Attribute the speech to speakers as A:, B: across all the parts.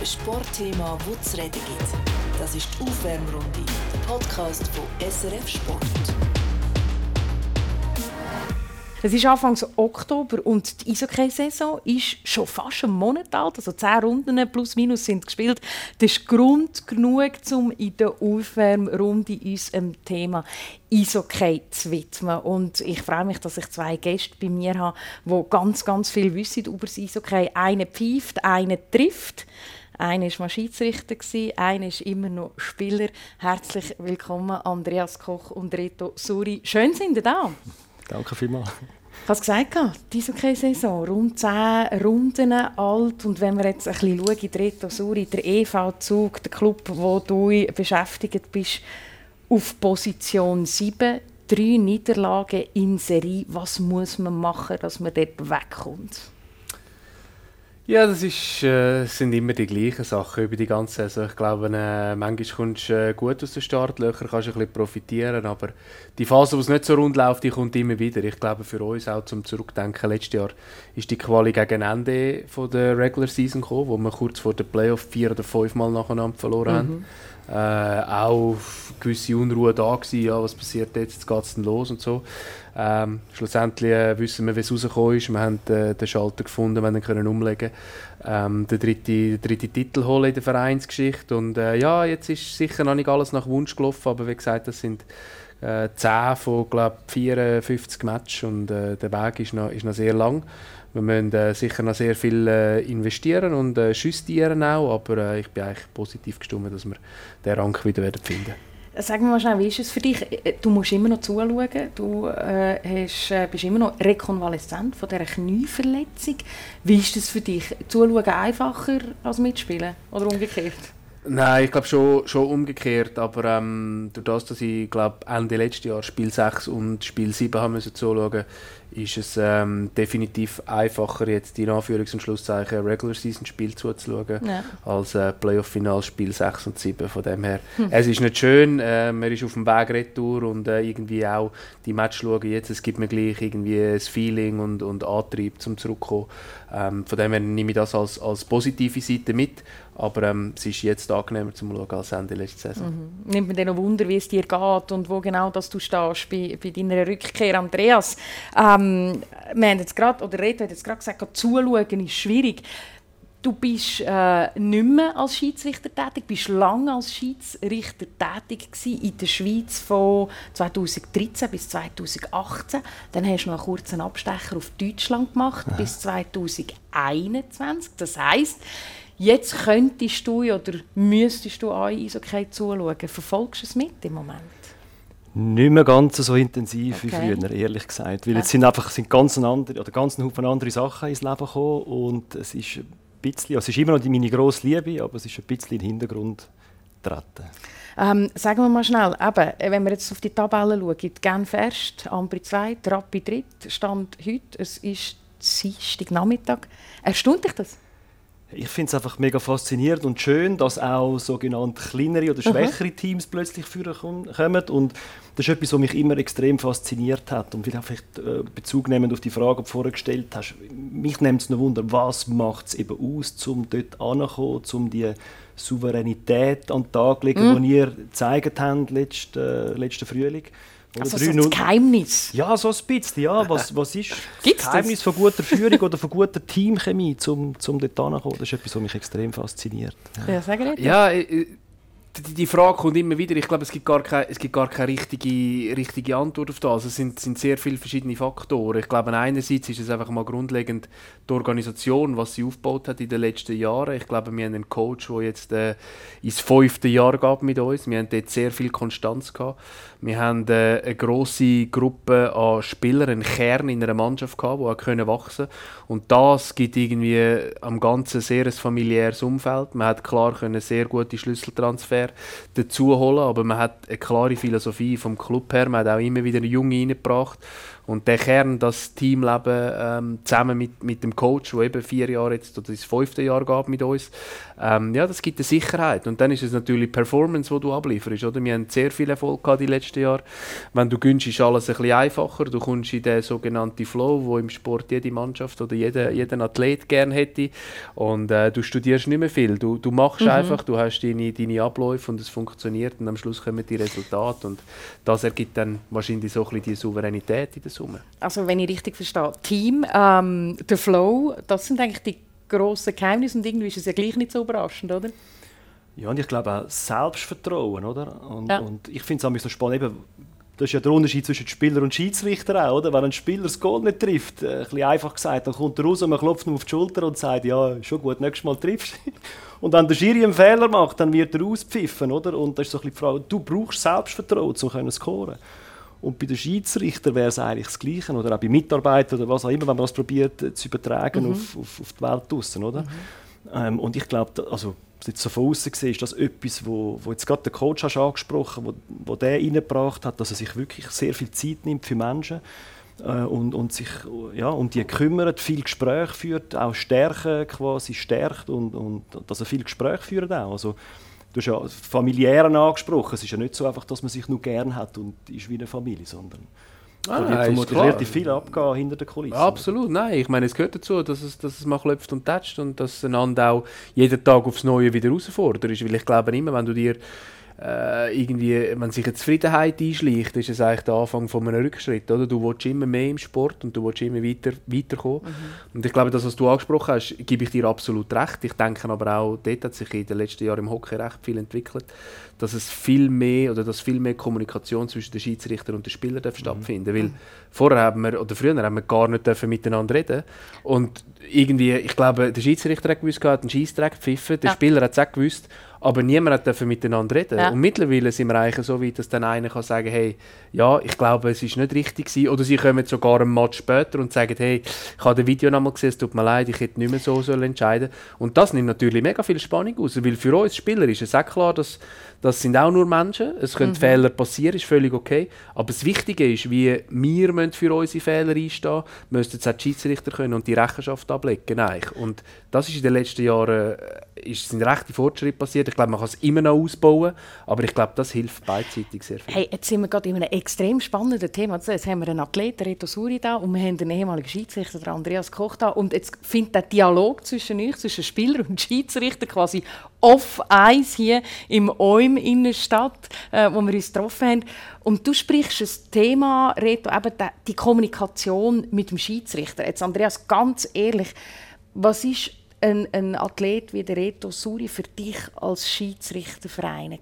A: Ein Sportthema, das zu reden gibt. Das ist die Aufwärmrunde, der Podcast von SRF Sport.
B: Es ist Anfang Oktober und die Eishockey-Saison ist schon fast einen Monat alt. Also zehn Runden plus minus sind gespielt. Das ist Grund genug, um in der Aufwärmrunde uns dem Thema Eishockey zu widmen. Und ich freue mich, dass ich zwei Gäste bei mir habe, die ganz, ganz viel wissen über das Eishockey. Einer pfeift, einer trifft. Einer war mal Schiedsrichter, einer ist immer noch Spieler. Herzlich willkommen, Andreas Koch und Reto Suri. Schön sind ihr da.
C: Danke vielmals.
B: Ich habe es gesagt, diese Okay-Saison, rund 10 Runden alt. Und wenn wir jetzt ein bisschen schauen, Reto Suri, der EV-Zug, der Club, wo du beschäftigt bist, auf Position 7, drei Niederlagen in Serie. Was muss man machen, dass man dort wegkommt?
C: Ja, das ist, äh, sind immer die gleichen Sachen über die ganze Saison. Ich glaube, äh, manchmal kommst du äh, gut aus den Startlöchern, kannst ein bisschen profitieren, aber die Phase, wo es nicht so rund läuft, die kommt immer wieder. Ich glaube, für uns auch zum Zurückdenken, letztes Jahr ist die Quali gegen Ende von der Regular Season gekommen, wo wir kurz vor der Playoff vier oder fünf Mal nacheinander verloren mhm. haben äh, auch gewisse Unruhe da gewesen, ja, was passiert jetzt, jetzt geht es denn los und so. Ähm, schlussendlich äh, wissen wir, wie es rausgekommen ist. Wir haben äh, den Schalter gefunden, wir können umlegen ähm, den, dritten, dritten Titel holen in der Vereinsgeschichte. Und äh, ja, jetzt ist sicher noch nicht alles nach Wunsch gelaufen, aber wie gesagt, das sind äh, 10 von glaub, 54 Matches und äh, der Weg ist noch, ist noch sehr lang. Wir müssen äh, sicher noch sehr viel äh, investieren und äh, justieren auch, aber ich bin eigentlich positiv gestimmt, dass wir den Rang wieder werden finden
B: Sag mir mal schnell, wie ist es für dich? Äh, du musst immer noch zuschauen. Du äh, hast, äh, bist immer noch rekonvaleszent von dieser Knieverletzung. Wie ist es für dich? Zuschauen einfacher als mitspielen oder umgekehrt?
C: Nein, ich glaube schon, schon umgekehrt. Aber ähm, durch das, dass ich glaube Ende letztes Jahr Spiel 6 und Spiel 7 haben müssen zuschauen ist es ähm, definitiv einfacher, jetzt in Anführungs- und Schlusszeichen Regular Season Spiel zuzuschauen, ja. als äh, Playoff-Final Spiel 6 und 7. Von dem her, hm. es ist nicht schön, äh, man ist auf dem Weg retour und äh, irgendwie auch die Match schauen jetzt, es gibt mir gleich irgendwie ein Feeling und, und Antrieb zum Zurückkommen. Ähm, von dem her nehme ich das als, als positive Seite mit. Aber ähm, es ist jetzt angenehmer zum Schauen als Ende letzte Saison.
B: Mhm. Nimmt man dann noch Wunder, wie es dir geht und wo genau das du stehst bei, bei deiner Rückkehr, Andreas. Ähm, wir haben jetzt grad, oder Reto hat jetzt gerade gesagt, zuschauen ist schwierig. Du bist äh, nicht mehr als Schiedsrichter tätig, bist lange als Schiedsrichter tätig in der Schweiz von 2013 bis 2018. Dann hast du noch einen kurzen Abstecher auf Deutschland gemacht ja. bis 2021. Das heißt, Jetzt könntest du oder müsstest du auch Eishockey zuschauen. Verfolgst du es mit im Moment?
C: Nicht mehr ganz so intensiv okay. wie früher, ehrlich gesagt. Weil jetzt sind einfach sind ganz andere, oder ganz Haufen andere Sachen ins Leben gekommen und es ist ein bisschen, also es ist immer noch meine grosse Liebe, aber es ist ein bisschen in den Hintergrund getreten.
B: Ähm, sagen wir mal schnell, eben, wenn wir jetzt auf die Tabelle schauen, Genf erst, Ambri 2, Trappi 3, Stand heute, es ist Dienstag Nachmittag. Erstaunt dich das?
C: Ich finde es einfach mega faszinierend und schön, dass auch sogenannte kleinere oder schwächere Aha. Teams plötzlich kommen. Und das ist etwas, was mich immer extrem fasziniert hat. Und vielleicht äh, Bezug nehmend auf die Frage, die du vorher gestellt hast, mich nimmt es noch Wunder, was macht es eben aus, um dort anzukommen, um die Souveränität an den Tag zu legen, mhm. die ihr gezeigt habt letzten, äh, letzten Frühling.
B: Also so das Geheimnis?
C: Ja, so ein bisschen. Ja. Was, was ist Gibt's das Geheimnis von guter Führung oder von guter Teamchemie, um, um dort hinzukommen? Das ist etwas, was mich extrem fasziniert.
B: Ja, ja sag
C: Ja, die, die Frage kommt immer wieder. Ich glaube, es gibt gar keine, es gibt gar keine richtige, richtige Antwort auf das. Also es sind, sind sehr viele verschiedene Faktoren. Ich glaube, einerseits ist es einfach mal grundlegend die Organisation, was sie aufgebaut hat in den letzten Jahren. Ich glaube, wir haben einen Coach, der jetzt äh, ins fünfte Jahr gab mit uns. Wir haben dort sehr viel Konstanz gehabt. Wir haben äh, eine große Gruppe an Spielern, einen Kern in einer Mannschaft gehabt, der können wachsen. Und das gibt irgendwie am ganzen sehr ein familiäres Umfeld. Man hat klar können sehr gute Schlüsseltransfer Transfer dazu holen, aber man hat eine klare Philosophie vom Club her, man hat auch immer wieder Junge reingebracht Und der Kern, das Teamleben ähm, zusammen mit, mit dem Coach, der eben vier Jahre jetzt, oder das fünfte Jahr gab mit uns, ähm, ja, das gibt eine Sicherheit. Und dann ist es natürlich Performance, die du ablieferst, oder? Wir haben sehr viel Erfolg gehabt die letzten Jahre. Wenn du gönnst, ist alles ein bisschen einfacher. Du kommst in den sogenannten Flow, wo im Sport jede Mannschaft oder jeder, jeder Athlet gerne hätte. Und äh, du studierst nicht mehr viel. Du, du machst mhm. einfach, du hast deine, deine Abläufe und es funktioniert und am Schluss kommen die Resultate. Und das ergibt dann wahrscheinlich so ein bisschen die Souveränität in der Summe.
B: Also wenn ich richtig verstehe, Team, ähm, der Flow, das sind eigentlich die grossen Geheimnisse und irgendwie ist es ja gleich nicht so überraschend, oder?
D: Ja, und ich glaube auch Selbstvertrauen, oder? Und, ja. und ich finde es so spannend, eben, das ist ja der Unterschied zwischen Spieler und Schiedsrichter auch, oder? Wenn ein Spieler das Goal nicht trifft, äh, ein bisschen einfach gesagt, dann kommt er raus und man klopft ihm auf die Schulter und sagt, ja, schon gut, nächstes Mal triffst du. Und wenn der Schiri einen Fehler macht, dann wird er auspfiffen, oder? Und das ist so ein bisschen die Frage, du brauchst Selbstvertrauen, um zu scoren. Und bei den Schiedsrichtern wäre es eigentlich das Gleiche, oder auch bei Mitarbeitern oder was auch immer, wenn man das probiert äh, zu übertragen mhm. auf, auf, auf, die Welt draussen, oder? Mhm. Ähm, und ich glaube, also jetzt so von außen gesehen, ist das etwas, wo, wo jetzt gerade der Coach hast angesprochen, wo, wo der reingebracht hat, dass er sich wirklich sehr viel Zeit nimmt für Menschen äh, und, und sich ja, um die kümmert, viel Gespräch führt, auch Stärken quasi stärkt und, und dass er viel Gespräch führt auch. Also, Du hast ja familiären angesprochen. Es ist ja nicht so einfach, dass man sich nur gern hat und ist wie eine Familie, sondern
C: Ah, da wird vermutlich relativ viel abgehen hinter der Kulisse. Absolut, nein. Ich meine, es gehört dazu, dass es, dass es mal klopft und tätscht und dass einander auch jeden Tag aufs Neue wieder herausfordert. Weil ich glaube immer, wenn du dir äh, irgendwie, wenn sich eine Zufriedenheit einschleicht, ist es eigentlich der Anfang von einem Rückschritt. Oder? Du willst immer mehr im Sport und du willst immer weiter, weiterkommen. Mhm. Und ich glaube, das, was du angesprochen hast, gebe ich dir absolut recht. Ich denke aber auch, dort hat sich in den letzten Jahren im Hockey recht viel entwickelt, dass es viel mehr oder dass viel mehr Kommunikation zwischen den Schiedsrichter und den Spielern mhm. stattfinden Weil vorher haben wir, oder früher haben wir gar nicht dürfen miteinander reden und irgendwie, ich glaube, der Schiedsrichter hat gewusst, hat einen Schießtrack gepfiffen, der ja. Spieler hat es auch gewusst aber niemand hat miteinander reden. Ja. Und mittlerweile sind wir eigentlich so weit, dass dann einer kann sagen, hey, ja, ich glaube, es ist nicht richtig gewesen. Oder sie kommen sogar einen Match später und sagen, hey, ich habe das Video nochmal gesehen, es tut mir leid, ich hätte nicht mehr so entscheiden Und das nimmt natürlich mega viel Spannung aus, weil für uns Spieler ist es auch klar, dass das sind auch nur Menschen. Es können mhm. Fehler passieren, ist völlig okay. Aber das Wichtige ist, wie wir für unsere Fehler einstehen müssen, müssen die Schiedsrichter können und die Rechenschaft ablegen. Eigentlich. Und das ist in den letzten Jahren äh, ist, sind rechte Fortschritte passiert. Ich glaube, man kann es immer noch ausbauen, aber ich glaube, das hilft beidseitig sehr viel.
B: Hey, jetzt sind wir gerade in einem extrem spannenden Thema. Jetzt haben wir einen Athleten, Reto Suri, da und wir haben einen ehemaligen Schiedsrichter, Andreas Koch, da. Und jetzt findet der Dialog zwischen euch, zwischen Spieler und Schiedsrichter quasi off Eis hier im Oim Innenstadt, äh, wo wir uns getroffen haben. Und du sprichst das Thema, Reto, eben die Kommunikation mit dem Schiedsrichter. Jetzt, Andreas, ganz ehrlich, was ist ein, ein Athlet wie der Reto Suri für dich als Schiedsrichter vereint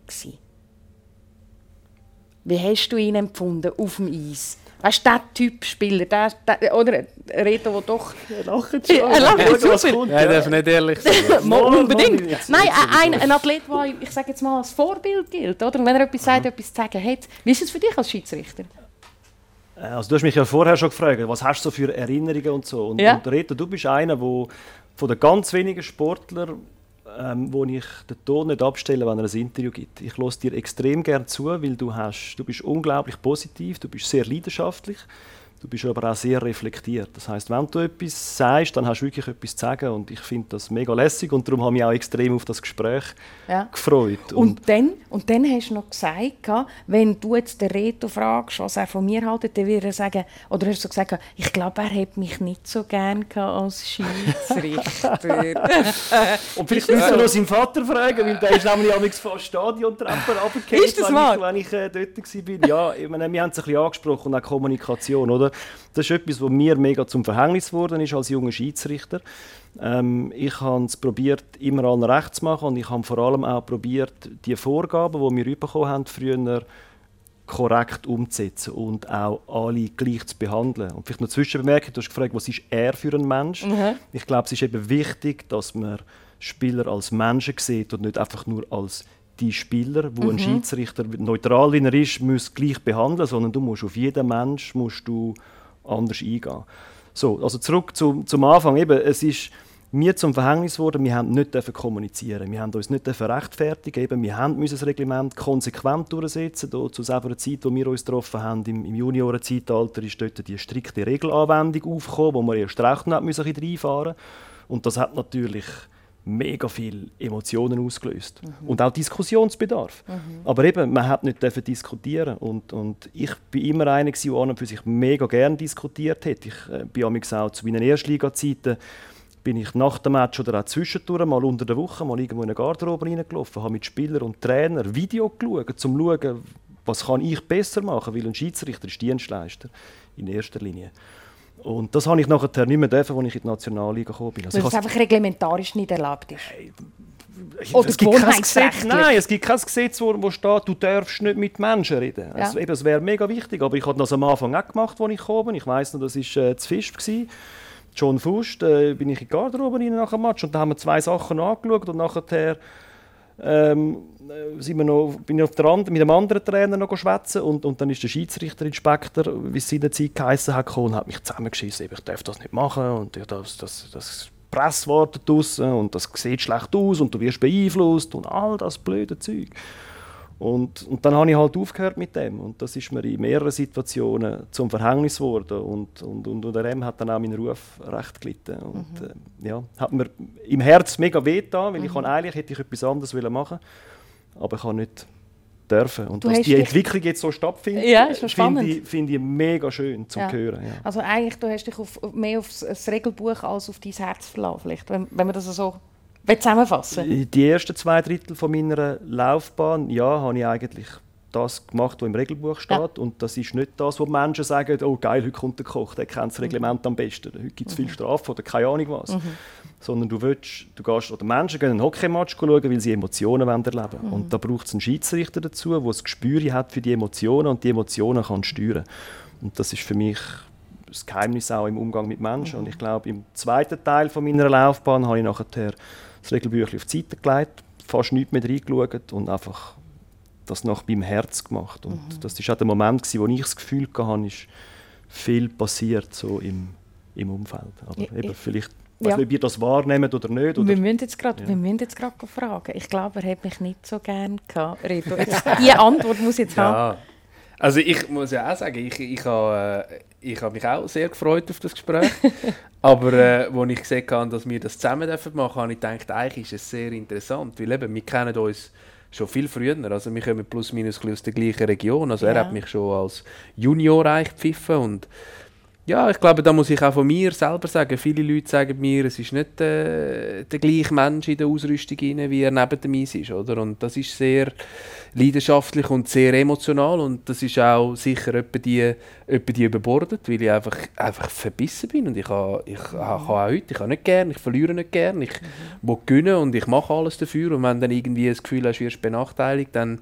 B: Wie hast du ihn empfunden auf dem Eis? Weißt du, der Typ Spieler, der, der, oder Reto, der doch...
D: Er lacht schon. Er lacht
C: super. Ja, er darf nicht ehrlich sein.
B: Unbedingt. Nein, ein, ein Athlet, der, ich sage jetzt mal, als Vorbild gilt. Oder? Und wenn er etwas sagt, mhm. etwas zu sagen hat. Wie ist es für dich als Schiedsrichter?
D: Äh, also du hast mich ja vorher schon gefragt, was hast du so für Erinnerungen und so. Und, ja. und Reto, du bist einer, der von den ganz wenigen Sportlern ähm, wo ich den Ton nicht abstelle, wenn er ein Interview gibt. Ich lasse dir extrem gerne zu, weil du, hast, du bist unglaublich positiv, du bist sehr leidenschaftlich Du bist aber auch sehr reflektiert. Das heißt, wenn du etwas sagst, dann hast du wirklich etwas zu sagen und ich finde das mega lässig und darum habe ich mich auch extrem auf das Gespräch ja. gefreut.
B: Und, und, dann, und dann hast du noch gesagt, wenn du jetzt den Reto fragst, was er von mir hält, dann würde er sagen, oder hast du gesagt, ich glaube, er hätte mich nicht so gerne als Schiedsrichter.
D: und vielleicht müssen wir noch seinen Vater fragen, weil der ist nämlich am fast Stadiontreppen runtergefallen,
B: ist das wenn,
D: ich, wenn ich äh, dort war. Ja, ich meine, wir haben es ein bisschen angesprochen und auch Kommunikation, oder? Das ist etwas, was mir mega zum Verhängnis geworden ist als junger Schiedsrichter. Ähm, ich habe es probiert, immer allen recht zu machen und ich habe vor allem auch probiert, die Vorgaben, die wir bekommen haben, früher korrekt umzusetzen und auch alle gleich zu behandeln. Und vielleicht noch Zwischenbemerkung, du hast gefragt, was ist er für ein Mensch? Mhm. Ich glaube, es ist eben wichtig, dass man Spieler als Menschen sieht und nicht einfach nur als die Spieler, wo mhm. ein Schiedsrichter neutral wie er ist, muss gleich behandeln, sondern du musst auf jeden Mensch musst du anders eingehen. So, also zurück zum, zum Anfang. Eben, es ist mir zum Verhängnis wurde, wir haben nicht kommunizieren, wir haben uns nicht rechtfertigen, eben, wir haben das Reglement konsequent durchsetzen. Da, zu selber Zeit, wo wir uns getroffen haben, im, im Juniorenzeitalter, ist dort die strikte Regelanwendung aufgekommen, wo wir erst recht nicht müssen reinfahren Und das hat natürlich mega viel Emotionen ausgelöst mhm. und auch Diskussionsbedarf. Mhm. Aber eben, man hat nicht diskutieren und, und ich bin immer einer, der an und für sich mega gerne diskutiert hat. Ich äh, bin auch zu meinen Erstliga-Zeiten bin ich nach dem Match oder auch zwischendurch mal unter der Woche mal irgendwo in eine Garderobe reingelaufen, habe mit Spielern und Trainer Video geschaut, um zu schauen, was kann ich besser machen, weil ein Schiedsrichter ist Dienstleister in erster Linie. Und das habe ich nachher nicht mehr dürfen, als ich in die Nationalliga gekommen bin.
B: Also Weil es einfach reglementarisch nicht erlaubt ist?
D: Oder es gibt kein Gesetz, nein, es gibt kein Gesetz, wo, wo steht, du darfst nicht mit Menschen reden. Ja. Also, eben, das wäre mega wichtig, aber ich habe das am Anfang auch gemacht, als ich gekommen bin. Ich weiss noch, das war äh, zu Fisch. Gewesen. John Fust, äh, bin ich in die Garderobe rein nach dem Match und da haben wir zwei Sachen angeschaut und nachher ähm, sind wir noch, bin ich auf der And mit einem anderen Trainer noch schwätzen und, und dann ist der Schiedsrichterinspektor, wie es in der Zeit geheißen hat, gekommen und hat mich zusammengeschissen, ich darf das nicht machen und das, das, das Presswort draussen und das sieht schlecht aus und du wirst beeinflusst und all das blöde Zeug. Und, und dann habe ich halt aufgehört mit dem. Und das ist mir in mehreren Situationen zum Verhängnis geworden. Und, und, und unter dem hat dann auch mein Ruf recht gelitten. Und mhm. äh, ja, hat mir im Herz mega weh getan, weil mhm. ich eigentlich hätte ich etwas anderes machen aber ich habe nicht dürfen. Und du dass die Entwicklung jetzt so stattfindet, ja, finde ich, find ich mega schön zu ja. hören. Ja.
B: Also eigentlich, du hast dich auf, mehr auf das Regelbuch als auf dein Herz verlassen, vielleicht, wenn, wenn man das so zusammenfassen
D: Die ersten zwei Drittel von meiner Laufbahn, ja, habe ich eigentlich das gemacht, was im Regelbuch steht. Ja. Und das ist nicht das, wo die Menschen sagen, oh geil, heute kommt der Koch, der kennt das Reglement am besten. Heute gibt es viel mhm. Strafe oder keine Ahnung was. Mhm. Sondern du willst, du gehst, oder Menschen gehen einen Hockeymatch schauen, weil sie Emotionen erleben wollen. Mhm. Und da braucht es einen Schiedsrichter dazu, der das Gespür hat für die Emotionen und die Emotionen kann steuern. Und das ist für mich das Geheimnis auch im Umgang mit Menschen. Mhm. Und ich glaube, im zweiten Teil von meiner Laufbahn habe ich nachher das Regelbüchlein auf die Seite gelegt, fast nichts mehr reingeschaut und einfach das nach meinem Herz gemacht. Und mhm. das war auch der Moment, gewesen, wo ich das Gefühl hatte, ist viel passiert so im, im Umfeld. Aber ja, eben, vielleicht ja. nicht, ob ihr das wahrnehmt oder nicht. Oder?
B: Wir müssen jetzt gerade ja. fragen. Ich glaube, er hat mich nicht so gerne gehabt, Reto. Diese Antwort muss ich jetzt ja. haben.
C: Also ich muss ja auch sagen, ich, ich habe äh, ich habe mich auch sehr gefreut auf das Gespräch. Aber äh, als ich gesehen habe, dass wir das zusammen machen dürfen, habe ich gedacht, eigentlich ist es sehr interessant. Weil eben, wir kennen uns schon viel früher. Also wir kommen plus minus aus der gleichen Region. Also ja. er hat mich schon als Junior gepfiffen und ja, ich glaube, da muss ich auch von mir selber sagen. Viele Leute sagen mir, es ist nicht äh, der gleiche Mensch in der Ausrüstung rein, wie er neben dem Eis ist. Oder? Und das ist sehr leidenschaftlich und sehr emotional und das ist auch sicher etwa die, etwa die überbordet, weil ich einfach, einfach verbissen bin und ich habe ich, ich auch heute, ich habe nicht gern, ich verliere nicht gern, ich mhm. will gewinnen und ich mache alles dafür und wenn dann irgendwie das Gefühl hast, du wirst benachteiligt, dann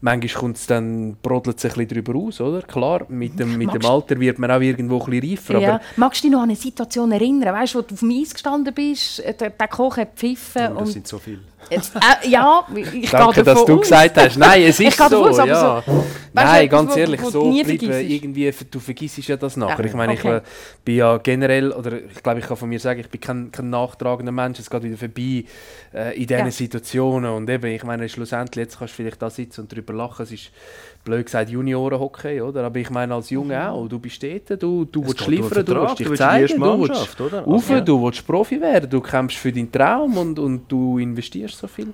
C: manchmal kommt es dann, brodelt es ein bisschen darüber aus, oder? Klar, mit dem, mit dem Alter wird man auch irgendwo ein bisschen reifer.
B: Ja. Magst du dich noch an eine Situation erinnern, weißt du, wo du auf dem Eis gestanden bist, der, der Koch hat pfiffen
D: oh, das und... sind so viele.
B: Jetzt, äh, ja, ich
C: Danke, dass du aus. gesagt hast. Nein, es ist so. Aus, ja. so Nein, ganz ehrlich, so bleiben irgendwie, du vergisst ja das nachher. Ja, ich meine, okay. ich bin ja generell, oder ich glaube, ich kann von mir sagen, ich bin kein, kein nachtragender Mensch, es geht wieder vorbei äh, in diesen ja. Situationen. Und eben, ich meine, schlussendlich, jetzt kannst du vielleicht da sitzen und darüber lachen, es ist blöd gesagt Juniorenhockey, oder? Aber ich meine als Junge mhm. auch, du bist dort, du, du willst liefern, du willst dich zeigen, du willst oder? Rauf, ja. du willst Profi werden, du kämpfst für deinen Traum und, und du investierst so viel.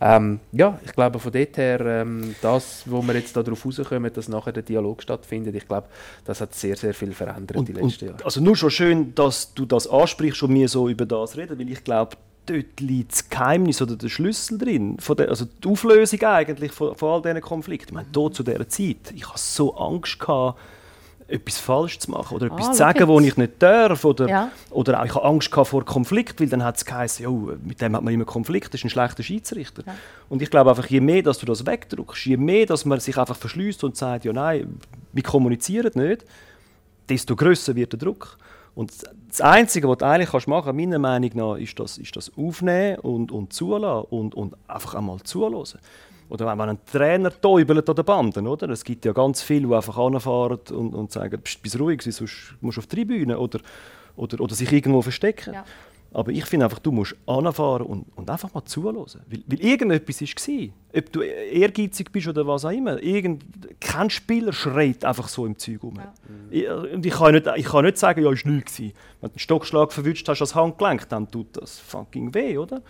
C: Ähm, ja, ich glaube von dort her, ähm, das, wo wir jetzt darauf rauskommen, dass nachher der Dialog stattfindet, ich glaube, das hat sehr, sehr viel verändert und, die letzten Jahre.
D: Also nur schon schön, dass du das ansprichst und mir so über das reden, weil ich glaube, dort liegt das Geheimnis oder der Schlüssel drin. Von der, also die Auflösung eigentlich von, von all diesen Konflikten. Ich meine, hier zu dieser Zeit, ich hatte so Angst, gehabt, etwas falsch zu machen oder etwas ah, zu sagen, was ich nicht darf. Oder, ja. oder auch, ich hatte Angst vor Konflikt, weil dann hat es geheißen, oh, mit dem hat man immer Konflikt, das ist ein schlechter Schiedsrichter. Ja. Und ich glaube einfach, je mehr dass du das wegdrückst, je mehr dass man sich einfach verschließt und sagt, ja nein, wir kommunizieren nicht, desto größer wird der Druck. Und das Einzige, was du eigentlich machen kannst, meiner Meinung nach, ist das, ist das Aufnehmen und, und zulassen und, und einfach einmal zulassen. Oder wenn man einen Trainer täubelt an den Banden, oder? Es gibt ja ganz viele, die einfach anfahren und, und sagen, bist, bist ruhig, sonst musst du auf die Tribüne oder, oder, oder sich irgendwo verstecken. Ja. Aber ich finde einfach, du musst anfahren und, und einfach mal zuhören. Weil, weil irgendetwas war. Ob du ehrgeizig bist oder was auch immer. Irgend, kein Spieler schreit einfach so im Zeug rum. Ja. Ich, und ich kann, nicht, ich kann nicht sagen, ja, es war nichts. Wenn du einen Stockschlag verwünscht hast als Handgelenk, dann tut das fucking weh, oder?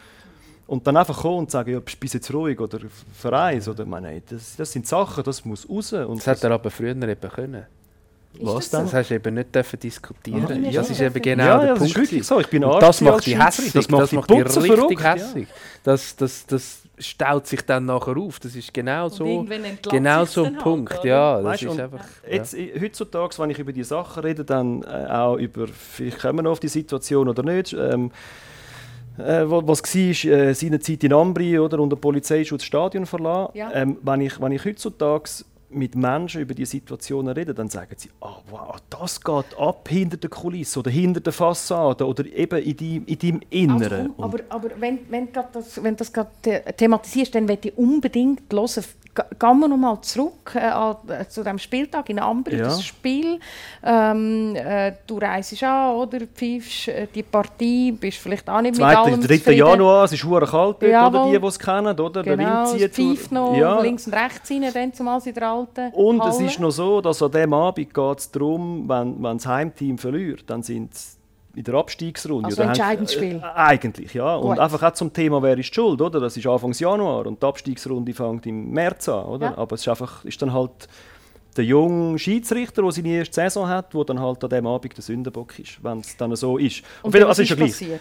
D: Und dann einfach kommen und sagen, ja, bist jetzt ruhig oder vereins. Oder, meine, das, das sind Sachen, das muss raus. Und
C: das, das hätte er aber früher eben können.
D: Was
C: das,
D: das
C: hast du eben nicht dürfen diskutieren. Aha, das ist eben genau
D: ja,
C: der
D: ja,
C: Punkt.
D: Das ist so. Ich
C: das macht dich hässlich.
D: Das macht, das
C: macht dich richtig verrückt, hässlich. Ja. Das, das, das staut sich dann nachher auf. Das ist genau so, genau so ein Punkt. Halt, ja, das ist einfach,
D: jetzt, Heutzutage, wenn ich über die Sachen rede, dann äh, auch über, vielleicht kommen wir noch auf die Situation oder nicht, ähm, äh, was war, äh, seinerzeit in Ambri oder, und der Polizeischutz das Stadion verlassen. Ja. Ähm, wenn, ich, wenn ich heutzutage mit Menschen über die Situationen reden, dann sagen sie, oh, wow, das geht ab hinter der Kulisse oder hinter der Fassade oder eben in, die, in deinem Inneren.
B: Also, aber, aber wenn, wenn, das, wenn das gerade thematisierst, dann möchte ich unbedingt hören, gehen wir nochmal zurück äh, zu dem Spieltag in Ambri, ja. das Spiel. Ähm, äh, du reist an, oder? Pfeifst äh, die Partie, bist vielleicht auch nicht
D: Zweite,
B: mit
D: allem 3. Januar, es ist hure kalt dort, oder die, die es kennen, oder?
B: Genau, der Wind zieht. noch ja. links und rechts rein, dann zumal in der alten
D: Und Halle. es ist noch so, dass an diesem Abend geht es darum, wenn, wenn das Heimteam verliert, dann sind in der Abstiegsrunde.
B: Also entscheidendes Spiel?
D: Äh, eigentlich, ja. Gut. Und einfach auch zum Thema, wer ist schuld, oder? Das ist Anfang Januar und die Abstiegsrunde fängt im März an, oder? Ja. Aber es ist einfach, ist dann halt der junge Schiedsrichter, der seine erste Saison hat, der dann halt an diesem Abend der Sündenbock ist, wenn es dann so ist.
B: Und, und also ist ja passiert?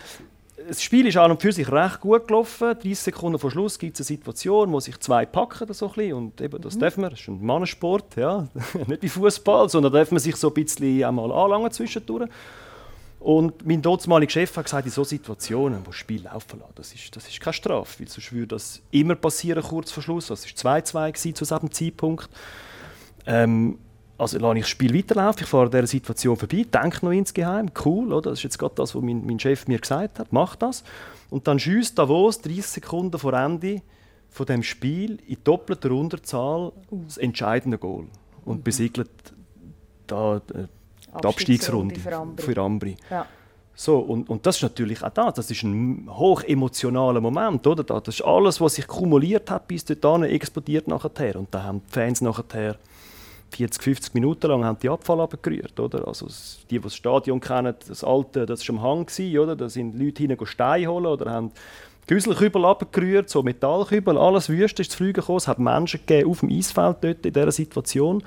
D: Das Spiel ist an und für sich recht gut gelaufen. 30 Sekunden vor Schluss gibt es eine Situation, wo sich zwei packen. So ein bisschen. Und eben, das mhm. dürfen wir. Das ist ein Mannensport. Ja. Nicht wie Fußball, sondern da darf man sich so ein bisschen einmal anlangen zwischendurch. Und mein damaliger Chef hat gesagt, in solchen Situationen, wo das Spiel laufen lassen, das ist, das ist keine Strafe, weil sonst würde das immer passieren, kurz vor Schluss. Das war 2-2 zu diesem Zeitpunkt. Ähm, also lasse ich das Spiel weiterlaufen, ich fahre an dieser Situation vorbei, denke noch insgeheim, cool, oder? das ist jetzt gerade das, was mein, mein Chef mir gesagt hat, mach das. Und dann schießt Davos 30 Sekunden vor Ende von dem Spiel in doppelter Unterzahl das entscheidende Goal und besiegelt da äh, die Abstiegsrunde für Ambri. Für Ambri. Ja. So, und, und das ist natürlich auch das. Das ist ein hoch emotionaler Moment. Oder? Das ist alles, was sich kumuliert hat, bis dorthin explodiert nachher. Und da haben die Fans nachher 40, 50 Minuten lang haben die Abfall abgerührt. Oder? Also die, die das Stadion kennen, das alte, das war am Hang. Gewesen, oder? Da sind Leute hinein Steine holen oder haben Güsselkübel abgerührt, so Metallkübel, alles wüst ist zu fliegen gekommen. Es hat Menschen gegeben auf dem Eisfeld dort in dieser Situation.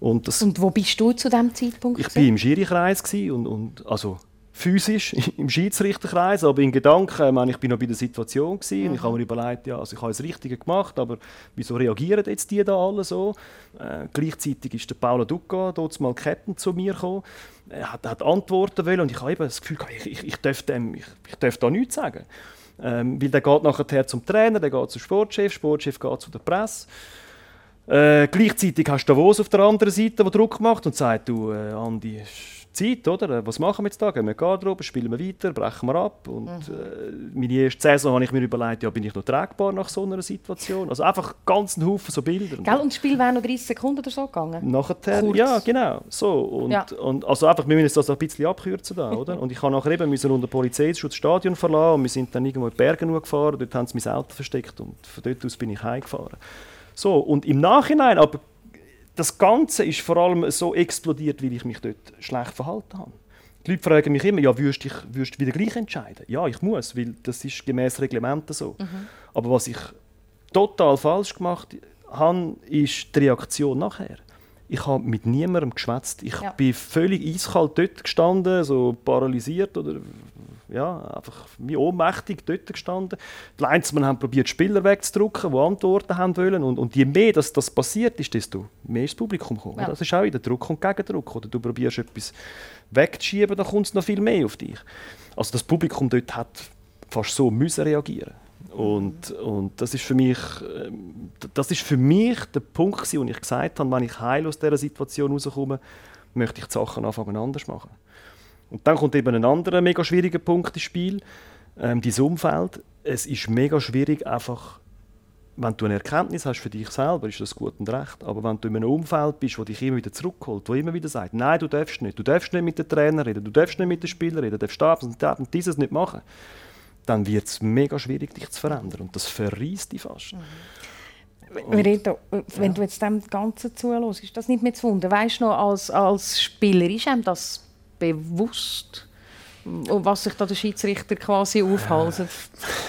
B: Und, das, und wo bist du zu diesem Zeitpunkt?
D: Ich war im Schiri-Kreis und, und also physisch im Schiedsrichterkreis, aber in Gedanken, ich, meine, ich bin noch bei der Situation gewesen, mhm. und ich habe mir überlegt, ja, also ich habe das Richtige gemacht, aber wieso reagieren jetzt die da alle so? Äh, gleichzeitig ist der Paolo Ducca, dort mal Captain, zu mir gekommen. Er hat, hat Antworten wollen und ich habe eben das Gefühl, ich, ich, ich, darf, dem, ich, ich darf da nichts sagen. Ähm, weil der geht nachher zum Trainer, der geht zum Sportchef, Sportchef geht zu der Presse. Äh, gleichzeitig hast du Davos auf der anderen Seite, der Druck macht und sagt, du, äh, Andi, Zeit, oder? Äh, was machen wir jetzt da? Gehen wir Garderobe, spielen wir weiter, brechen wir ab? Und mhm. äh, meine erste Saison habe ich mir überlegt, ja, bin ich noch tragbar nach so einer Situation? Also einfach ganz einen Haufen so Bilder.
B: Gell, und das Spiel wäre noch 30 Sekunden oder so gegangen?
D: Nachher, Kurz. ja, genau. So. Und, ja. und also einfach, wir müssen das ein bisschen abkürzen da, oder? und ich habe nachher eben müssen unter Polizeischutz das Stadion verlassen und wir sind dann irgendwo in die Berge gefahren, dort haben sie mein Auto versteckt und von dort aus bin ich heimgefahren. So, und im Nachhinein, aber das Ganze ist vor allem so explodiert, weil ich mich dort schlecht verhalten habe. Die Leute fragen mich immer, ja, würdest du würdest wieder gleich entscheiden? Ja, ich muss, weil das ist gemäß Reglementen so. Mhm. Aber was ich total falsch gemacht habe, ist die Reaktion nachher. Ich habe mit niemandem geschwätzt. Ich ja. bin völlig eiskalt dort gestanden, so paralysiert oder ja, einfach wie ohnmächtig dort gestanden. Die Linesmen haben probiert, Spieler wegzudrücken, die Antworten haben wollen. Und, und je mehr das, das passiert ist, desto mehr ist das Publikum gekommen. Ja. Das ist auch wieder Druck und Gegendruck. Oder du probierst etwas wegzuschieben, dann kommt es noch viel mehr auf dich. Also das Publikum dort hat fast so müssen reagieren und, und das ist für mich ähm, das ist für mich der Punkt wo ich gesagt habe, wenn ich heil aus dieser Situation rauskomme, möchte ich die Sachen anfangen anders machen. Und dann kommt eben ein anderer mega schwieriger Punkt ins Spiel, ähm, dieses Umfeld. Es ist mega schwierig, einfach wenn du eine Erkenntnis hast für dich selber, ist das gut und recht. Aber wenn du in einem Umfeld bist, wo dich immer wieder zurückholt, wo immer wieder sagt, nein, du darfst nicht, du darfst nicht mit den Trainer reden, du darfst nicht mit den Spielern reden, du darfst das und das und dieses nicht machen, dann wird es mega schwierig, dich zu verändern. Und das verreist dich fast. Mhm.
B: Reto, wenn ja. du jetzt dem Ganzen zuhörst, ist das nicht mehr zu wundern? Weißt du noch, als, als Spieler, ist einem das bewusst? was sich da der Schiedsrichter quasi aufhaltet.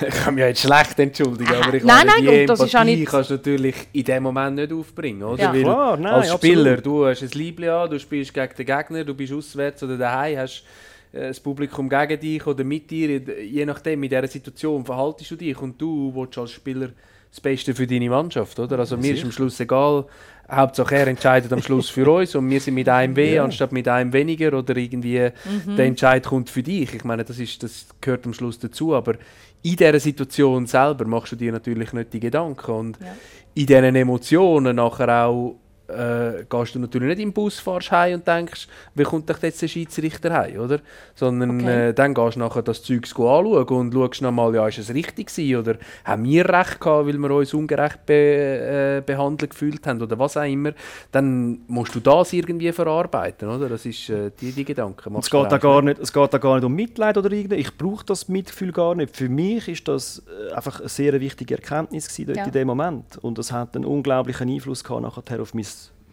C: ich kann mich jetzt schlecht entschuldigen, aber ich
B: nein, nein,
C: die
B: Empathie das ist auch nicht...
C: kannst du natürlich in dem Moment nicht aufbringen, oder? Ja. Weil Klar, nein, als Spieler, absolut. du hast ein Liebling an, du spielst gegen den Gegner, du bist auswärts oder daheim, hast äh, das Publikum gegen dich oder mit dir, je nachdem, in dieser Situation verhaltest du dich und du willst als Spieler das Beste für deine Mannschaft, oder? Also mir ist am Schluss egal, Hauptsache er entscheidet am Schluss für uns und wir sind mit einem weh ja. anstatt mit einem weniger oder irgendwie mhm. der Entscheid kommt für dich. Ich meine, das, ist, das gehört am Schluss dazu, aber in dieser Situation selber machst du dir natürlich nicht die Gedanken und ja. in diesen Emotionen nachher auch äh, gehst du natürlich nicht im Bus, fahrst heim und denkst, wie kommt doch jetzt der Schiedsrichter heim, oder? Sondern okay. äh, dann gehst du nachher das Zeug anschauen und schaust nochmal, ja, ist es richtig gewesen oder haben wir recht gehabt, weil wir uns ungerecht be äh, behandelt gefühlt haben oder was auch immer. Dann musst du das irgendwie verarbeiten, oder? Das ist äh, die, die Gedanke.
D: Es geht, da gar nicht, es geht da gar nicht um Mitleid oder irgendwas. Ich brauche das Mitgefühl gar nicht. Für mich ist das äh, einfach eine sehr wichtige Erkenntnis gewesen ja. in dem Moment und das hat einen unglaublichen Einfluss gehabt nachher auf mein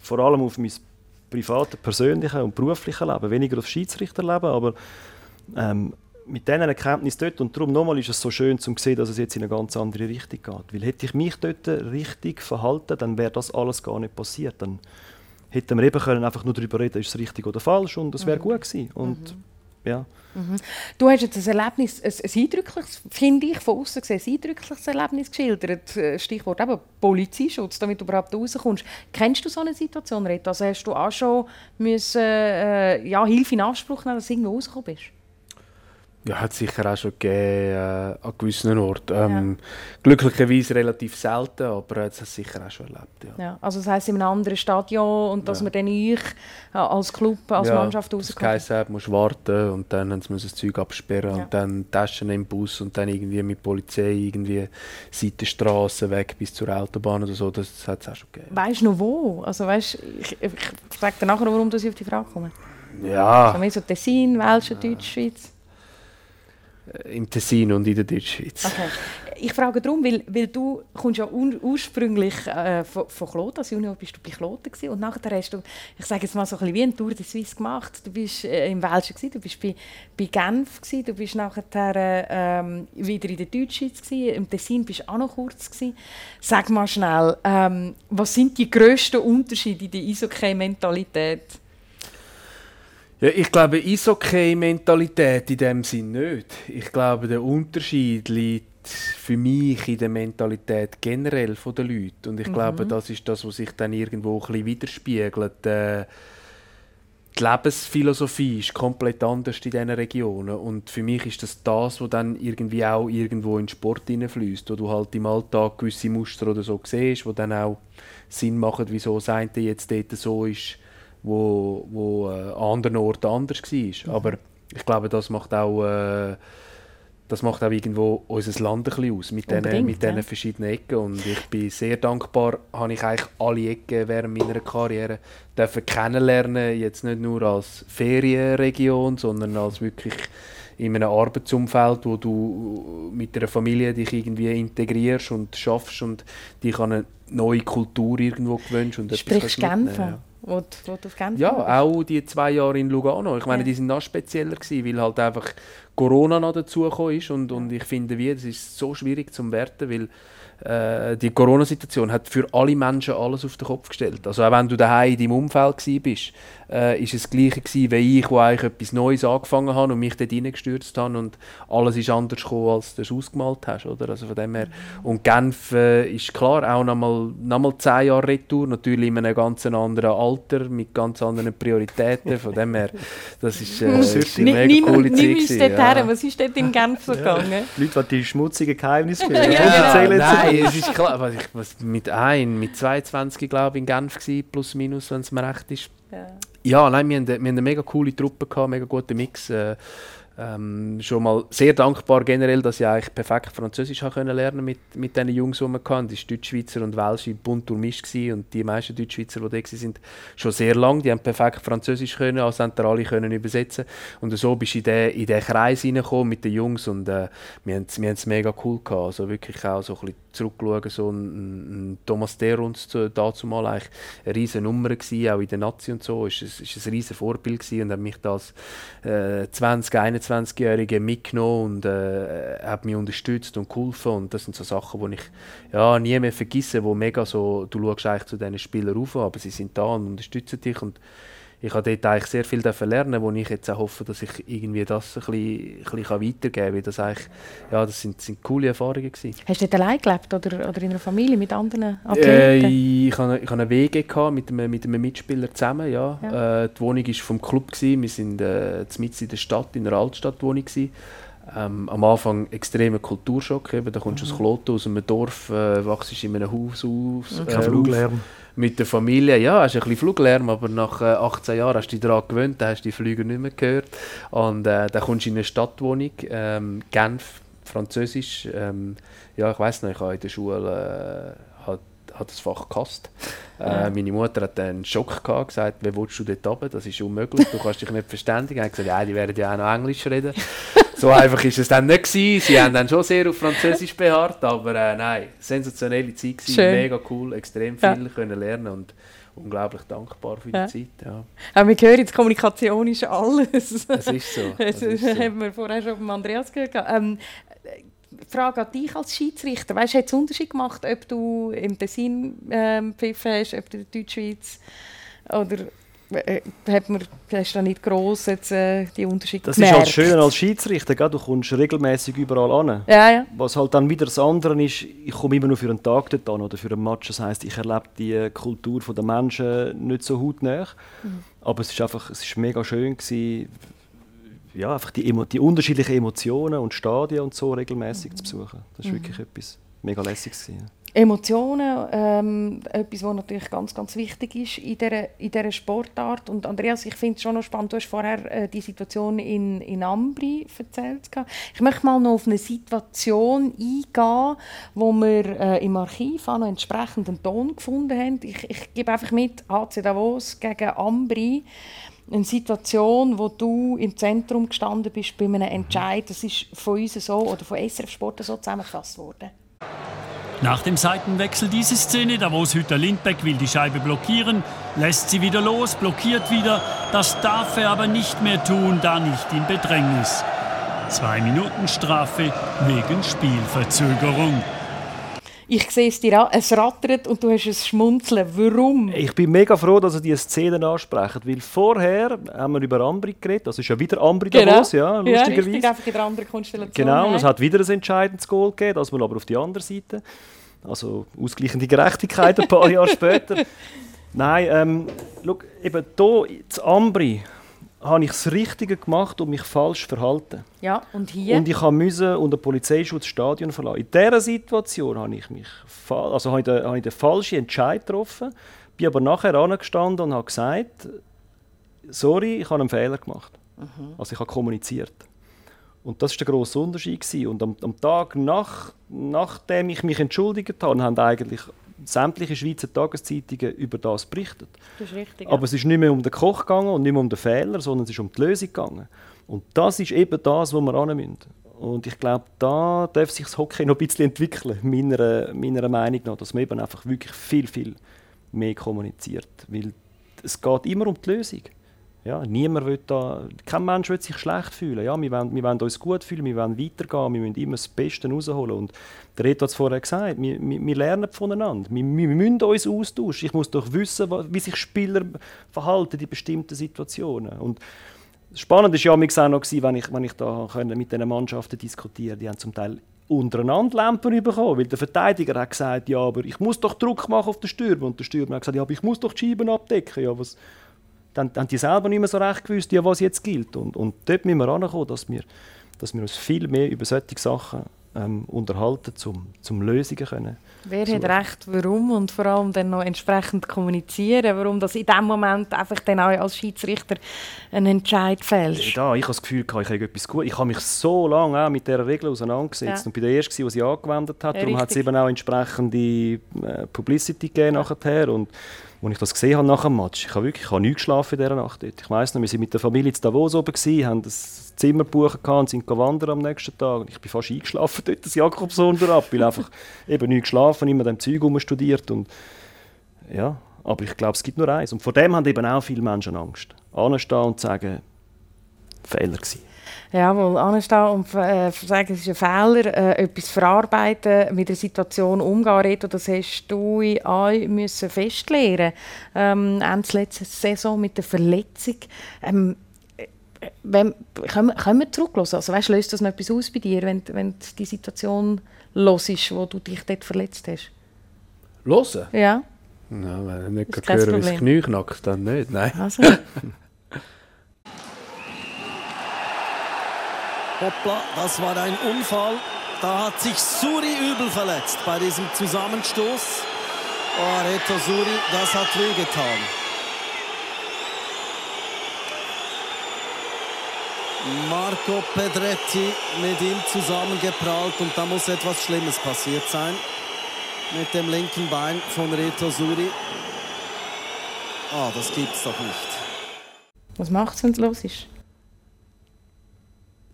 D: vor allem auf mein privates, persönliches und berufliches Leben, weniger auf Schiedsrichterleben, aber ähm, mit diesen Erkenntnissen dort und darum nochmal ist es so schön zu sehen, dass es jetzt in eine ganz andere Richtung geht. Weil hätte ich mich dort richtig verhalten, dann wäre das alles gar nicht passiert. Dann hätten wir eben können einfach nur darüber reden, ist es richtig oder falsch und das wäre mhm. gut gewesen. Und mhm. Ja.
B: Mhm. Du hast jetzt ein Erlebnis, ein, ein eindrückliches, finde ich, von außen gesehen, ein eindrückliches Erlebnis geschildert. Äh, Stichwort eben Polizeischutz, damit du überhaupt rauskommst. Kennst du so eine Situation, Rita? Also hast du auch schon müssen, äh, ja, Hilfe in Anspruch nehmen, dass du irgendwo rausgekommen bist?
C: Ja, hat es sicher auch schon gegeben äh, an gewissen Orten. Ähm, ja. Glücklicherweise relativ selten, aber es hat es sicher auch schon erlebt. Ja.
B: ja also das heisst in einem anderen Stadion und dass ja. man dann ich äh, als Club, als ja, Mannschaft rauskommt?
C: Das heisst, musst warten und dann müssen sie das Zeug absperren und dann Taschen im Bus und dann irgendwie mit Polizei irgendwie Seitenstraße weg bis zur Autobahn oder so. Das hat es auch schon gegeben.
B: Weißt du noch wo? Also weißt, ich, ich, frage dir nachher, warum ich auf die Frage komme.
C: Ja.
B: So, so Tessin, Welsch, Deutschschweiz?
C: Äh, im Tessin und in der Deutschschweiz.
B: Okay. Ich frage darum, weil, weil du kommst ja ur ursprünglich äh, von, von Kloten, als Junior bist du bei Kloten gewesen, und nachher hast du, ich sage jetzt mal so ein bisschen wie ein Tour de Suisse gemacht. Du bist äh, im Welschen gewesen, du bist bei, bei Genf gewesen, du bist nachher äh, wieder in der Deutschschweiz gewesen, im Tessin bist du auch noch kurz gewesen. Sag mal schnell, ähm, was sind die grössten Unterschiede in der Eishockey-Mentalität?
C: Ja, ich glaube, Eishockey-Mentalität in dem Sinn nicht. Ich glaube, der Unterschied liegt für mich in der Mentalität generell der Leute. Und ich mhm. glaube, das ist das, was sich dann irgendwo ein bisschen widerspiegelt. Äh, die Lebensphilosophie ist komplett anders in diesen Regionen. Und für mich ist das das, was dann irgendwie auch irgendwo in den Sport hineinfließt, wo du halt im Alltag gewisse Muster oder so siehst, die dann auch Sinn machen, wieso das eine jetzt dort so ist wo, wo äh, an anderen Orten anders war. Mhm. Aber ich glaube, das macht auch, äh, das macht auch irgendwo unser Land ein bisschen aus, mit diesen mit ja. verschiedenen Ecken. Und ich bin sehr dankbar, habe ich eigentlich alle Ecken während meiner Karriere dürfen kennenlernen, jetzt nicht nur als Ferienregion, sondern als wirklich in einem Arbeitsumfeld, wo du mit einer Familie dich irgendwie integrierst und schaffst und dich an eine neue Kultur irgendwo gewöhnst. Und
B: Sprichst Genfer? Wo, du, wo du auf Genf
C: Ja, auch die zwei Jahre in Lugano. Ich meine, ja. die sind noch spezieller gewesen, weil halt einfach Corona noch dazugekommen ist und, und ich finde, wie, das ist so schwierig zu werten, weil äh, die Corona-Situation hat für alle Menschen alles auf den Kopf gestellt. Also auch wenn du daheim in deinem Umfeld warst, äh, ist es das Gleiche gewesen, wie ich, wo eigentlich etwas Neues angefangen habe und mich dort reingestürzt habe und alles ist anders gekommen, als du es ausgemalt hast, oder? Also von dem her. Und Genf äh, ist klar auch nochmal noch mal zehn Jahre Retour, natürlich in einem ganz anderen Alter, mit ganz anderen Prioritäten, von dem her, das ist, äh, ist eine mega coole Zeit
B: gewesen. Ja. Was ist dort in Genf so gegangen? Ja.
D: Leute, die schmutzigen Geheimnisse
B: ja, ja.
C: Nein, es ist klar, was ich, was mit ein, mit 22 glaube ich in Genf gewesen, plus minus, wenn es mir recht ist. Ja. Ja, nein, wir hatten, wir eine mega coole Truppe, gehabt, mega guten Mix. Äh, ähm, schon mal sehr dankbar generell, dass ich eigentlich perfekt Französisch können lernen mit mit diesen Jungs, die hatten. Das war Deutschschweizer und Welsche bunt durchmischt und die meisten Deutschschweizer, die da waren, schon sehr lang. Die haben perfekt Französisch können, also haben alle können übersetzen. Und so bist du in den, in den Kreis hineingekommen mit den Jungs und äh, wir haben es mega cool gehabt. Also wirklich auch so ein bisschen zurückschauen, so ein, ein Thomas Derunds dazu mal eigentlich eine riesige Nummer gewesen, auch in der Nazi und so, ist es ist ein riesiges Vorbild gewesen und hat mich das äh, 20, 21-Jährige mitgenommen und äh, hat mich unterstützt und geholfen und das sind so Sachen, die ich ja, nie mehr vergesse, wo mega so, du schaust eigentlich zu diesen Spielern auf, aber sie sind da und unterstützen dich und ich habe dort eigentlich sehr viel lernen, wo ich jetzt auch hoffe, dass ich irgendwie das ein bisschen, ein bisschen weitergeben kann. Das, eigentlich, ja, das sind, sind coole Erfahrungen gewesen.
B: Hast du dort allein gelebt oder, oder in einer Familie mit anderen
C: Athleten? Äh, ich hatte, ich hatte eine WG mit einem, mit einem Mitspieler zusammen. Ja. ja. Äh, die Wohnung war vom Club. Gewesen. Wir waren äh, in der Stadt, in einer Altstadtwohnung. Ähm, am Anfang extremer Kulturschock. Eben. Da kommst du mhm. aus Kloten, aus einem Dorf, äh, wachst in einem Haus auf.
D: Äh, Kein Fluglärm
C: mit der Familie, ja, hast ein bisschen Fluglärm, aber nach äh, 18 Jahren hast du dich daran gewöhnt, dann hast du die Flüge nicht mehr gehört. Und äh, dann kommst du in eine Stadtwohnung, ähm, Genf, Französisch. Ähm, ja, ich weiß nicht, ich habe in der Schule äh, hat, hat das Fach gehasst. Äh, meine Mutter hat dann einen Schock gehabt, gesagt, wie willst du dort runter? Das ist unmöglich, du kannst dich nicht verständigen. Er hat gesagt, ja, die werden ja auch noch Englisch reden. so einfach ist es dann nicht gewesen. Sie haben dann schon sehr auf Französisch beharrt, aber äh, nein, sensationelle Zeit gewesen, Schön. mega cool, extrem viel ja. können lernen und unglaublich dankbar für die ja. Zeit. Ja.
B: ja wir hören, die Kommunikation ist alles.
C: Es ist so.
B: Das, das so. haben wir vorher schon von Andreas gehört. Ähm, Frage an dich als Schiedsrichter. Weißt du, hat es Unterschied gemacht, ob du im Tessin ähm, pfiffen hast, ob du in der Deutschschweiz oder hat man, hast du nicht gross jetzt, äh, die Unterschiede
D: Das gemerkt? ist halt schön als Schiedsrichter, gell? du kommst regelmäßig überall an.
B: Ja, ja.
D: Was halt dann wieder das andere ist, ich komme immer nur für einen Tag dort an oder für einen Match. Das heisst, ich erlebe die Kultur der Menschen nicht so hautnah. Mhm. Aber es ist einfach, es ist mega schön gewesen, ja, einfach die, die unterschiedlichen Emotionen und Stadien und so regelmäßig mhm. zu besuchen. Das ist mhm. wirklich etwas mega lässiges. Gewesen.
B: Emotionen, ähm, etwas, was natürlich ganz, ganz wichtig ist in dieser, in dieser Sportart. Und Andreas, ich finde es schon noch spannend, du hast vorher äh, die Situation in, in Ambri erzählt. Ich möchte mal noch auf eine Situation eingehen, wo wir äh, im Archiv auch noch entsprechenden Ton gefunden haben. Ich, ich gebe einfach mit, HC Davos gegen Ambri eine Situation, wo du im Zentrum gestanden bist bei einem Entscheid, das ist von uns so oder von SRF Sport so zusammengefasst worden.
E: Nach dem Seitenwechsel diese Szene, da wo Hütter Lindbeck will die Scheibe blockieren, lässt sie wieder los, blockiert wieder. Das darf er aber nicht mehr tun, da nicht in Bedrängnis. Zwei Minuten Strafe wegen Spielverzögerung.
B: Ich sehe es dir an, es rattert und du hast ein Schmunzeln. Warum?
D: Ich bin mega froh, dass ihr diese Szenen ansprechen, weil vorher haben wir über Ambri geredet, das ist ja wieder Ambri
B: genau.
D: Davos, ja, lustigerweise. Ja,
B: richtig, einfach in der anderen Konstellation.
D: Genau, und es hat wieder ein entscheidendes Goal gegeben, das mal aber auf die andere Seite. Also ausgleichende Gerechtigkeit ein paar Jahre später. Nein, ähm, schau, eben hier, in Ambri, habe ich das Richtige gemacht und mich falsch verhalten.
B: Ja, und hier?
D: Und ich musste unter Polizeischutz das Stadion verlassen. In dieser Situation habe ich, mich, also habe ich, den, habe ich den falschen Entscheid getroffen, bin aber nachher angestanden und habe gesagt, sorry, ich habe einen Fehler gemacht. Mhm. Also ich habe kommuniziert. Und das war der grosse Unterschied. Und am, am Tag, nach, nachdem ich mich entschuldigt habe, haben eigentlich sämtliche Schweizer Tageszeitungen über das berichtet.
B: Das ist richtig.
D: Aber ja. es ist nicht mehr um den Koch gegangen und nicht mehr um den Fehler, sondern es ist um die Lösung gegangen. Und das ist eben das, wo wir ran müssen. Und ich glaube, da darf sich das Hockey noch ein bisschen entwickeln, meiner, meiner Meinung nach, dass man eben einfach wirklich viel, viel mehr kommuniziert. Weil es geht immer um die Lösung. Ja, niemand will da, kein Mensch will sich schlecht fühlen. Ja, wir, wollen, wir wollen uns gut fühlen, wir wollen weitergehen, wir müssen immer das Beste rausholen. Und der Reto hat es vorher gesagt, wir, wir, wir, lernen voneinander. Wir, wir müssen uns austauschen. Ich muss doch wissen, wie sich Spieler verhalten in bestimmten Situationen. Und spannend war ja auch noch, wenn ich, wenn ich da mit diesen Mannschaften diskutieren Die haben zum Teil untereinander Lampen bekommen, weil der Verteidiger hat gesagt, ja, aber ich muss doch Druck machen auf den Stürmer. Und der Stürmer hat gesagt, ja, aber ich muss doch die Scheiben abdecken. Ja, was dann haben die selber nicht mehr so recht gewusst, ja, was jetzt gilt. Und, und dort müssen wir ankommen, dass wir, dass wir uns viel mehr über solche Sachen ähm, unterhalten, zum, zum Lösungen können.
B: Wer hat recht, warum und vor allem dann noch entsprechend kommunizieren, warum das in dem Moment einfach dann auch als Schiedsrichter einen Entscheid fällt.
D: Da, ich habe das Gefühl, ich habe etwas gut. Ich habe mich so lange auch mit dieser Regel auseinandergesetzt ja. und bin der Erste, der sie angewendet hat. Ja, Darum hat es eben auch entsprechende äh, Publicity gegeben ja. nachher und als ich das gesehen habe nach dem Match, ich habe wirklich ich habe nicht geschlafen in dieser Nacht. Dort. Ich weiss noch, wir waren mit der Familie in Davos oben, gewesen, haben das Zimmer gebucht und sind wandern am nächsten Tag. Und ich bin fast eingeschlafen dort, das Jakobson ab, weil einfach eben nicht geschlafen, immer dem Zeug studiert und ja, aber ich glaube, es gibt nur eins. Und vor dem haben eben auch viele Menschen Angst. Anstehen und sagen, Fehler gewesen.
B: Jawohl, anstehen und äh, sagen, es ist ein Fehler, äh, etwas verarbeiten, mit der Situation umgehen. Reto, das hast du auch müssen festlernen ähm, Ende letzte Saison mit der Verletzung. Ähm, wenn, können, können wir zurücklassen? Also, weißt, löst das noch etwas aus bei dir, wenn, wenn die Situation los ist, wo du dich dort verletzt hast?
C: Hören?
B: Ja.
C: Nein, wenn ich nicht hören, wie es Knie knackt, dann nicht. Nein. Also.
F: Hoppla, das war ein Unfall. Da hat sich Suri übel verletzt bei diesem Zusammenstoß. Oh, Reto Suri, das hat wehgetan. Marco Pedretti mit ihm zusammengeprallt und da muss etwas Schlimmes passiert sein. Mit dem linken Bein von Reto Suri. Ah, das gibt's doch nicht.
B: Was macht's, wenn es los ist?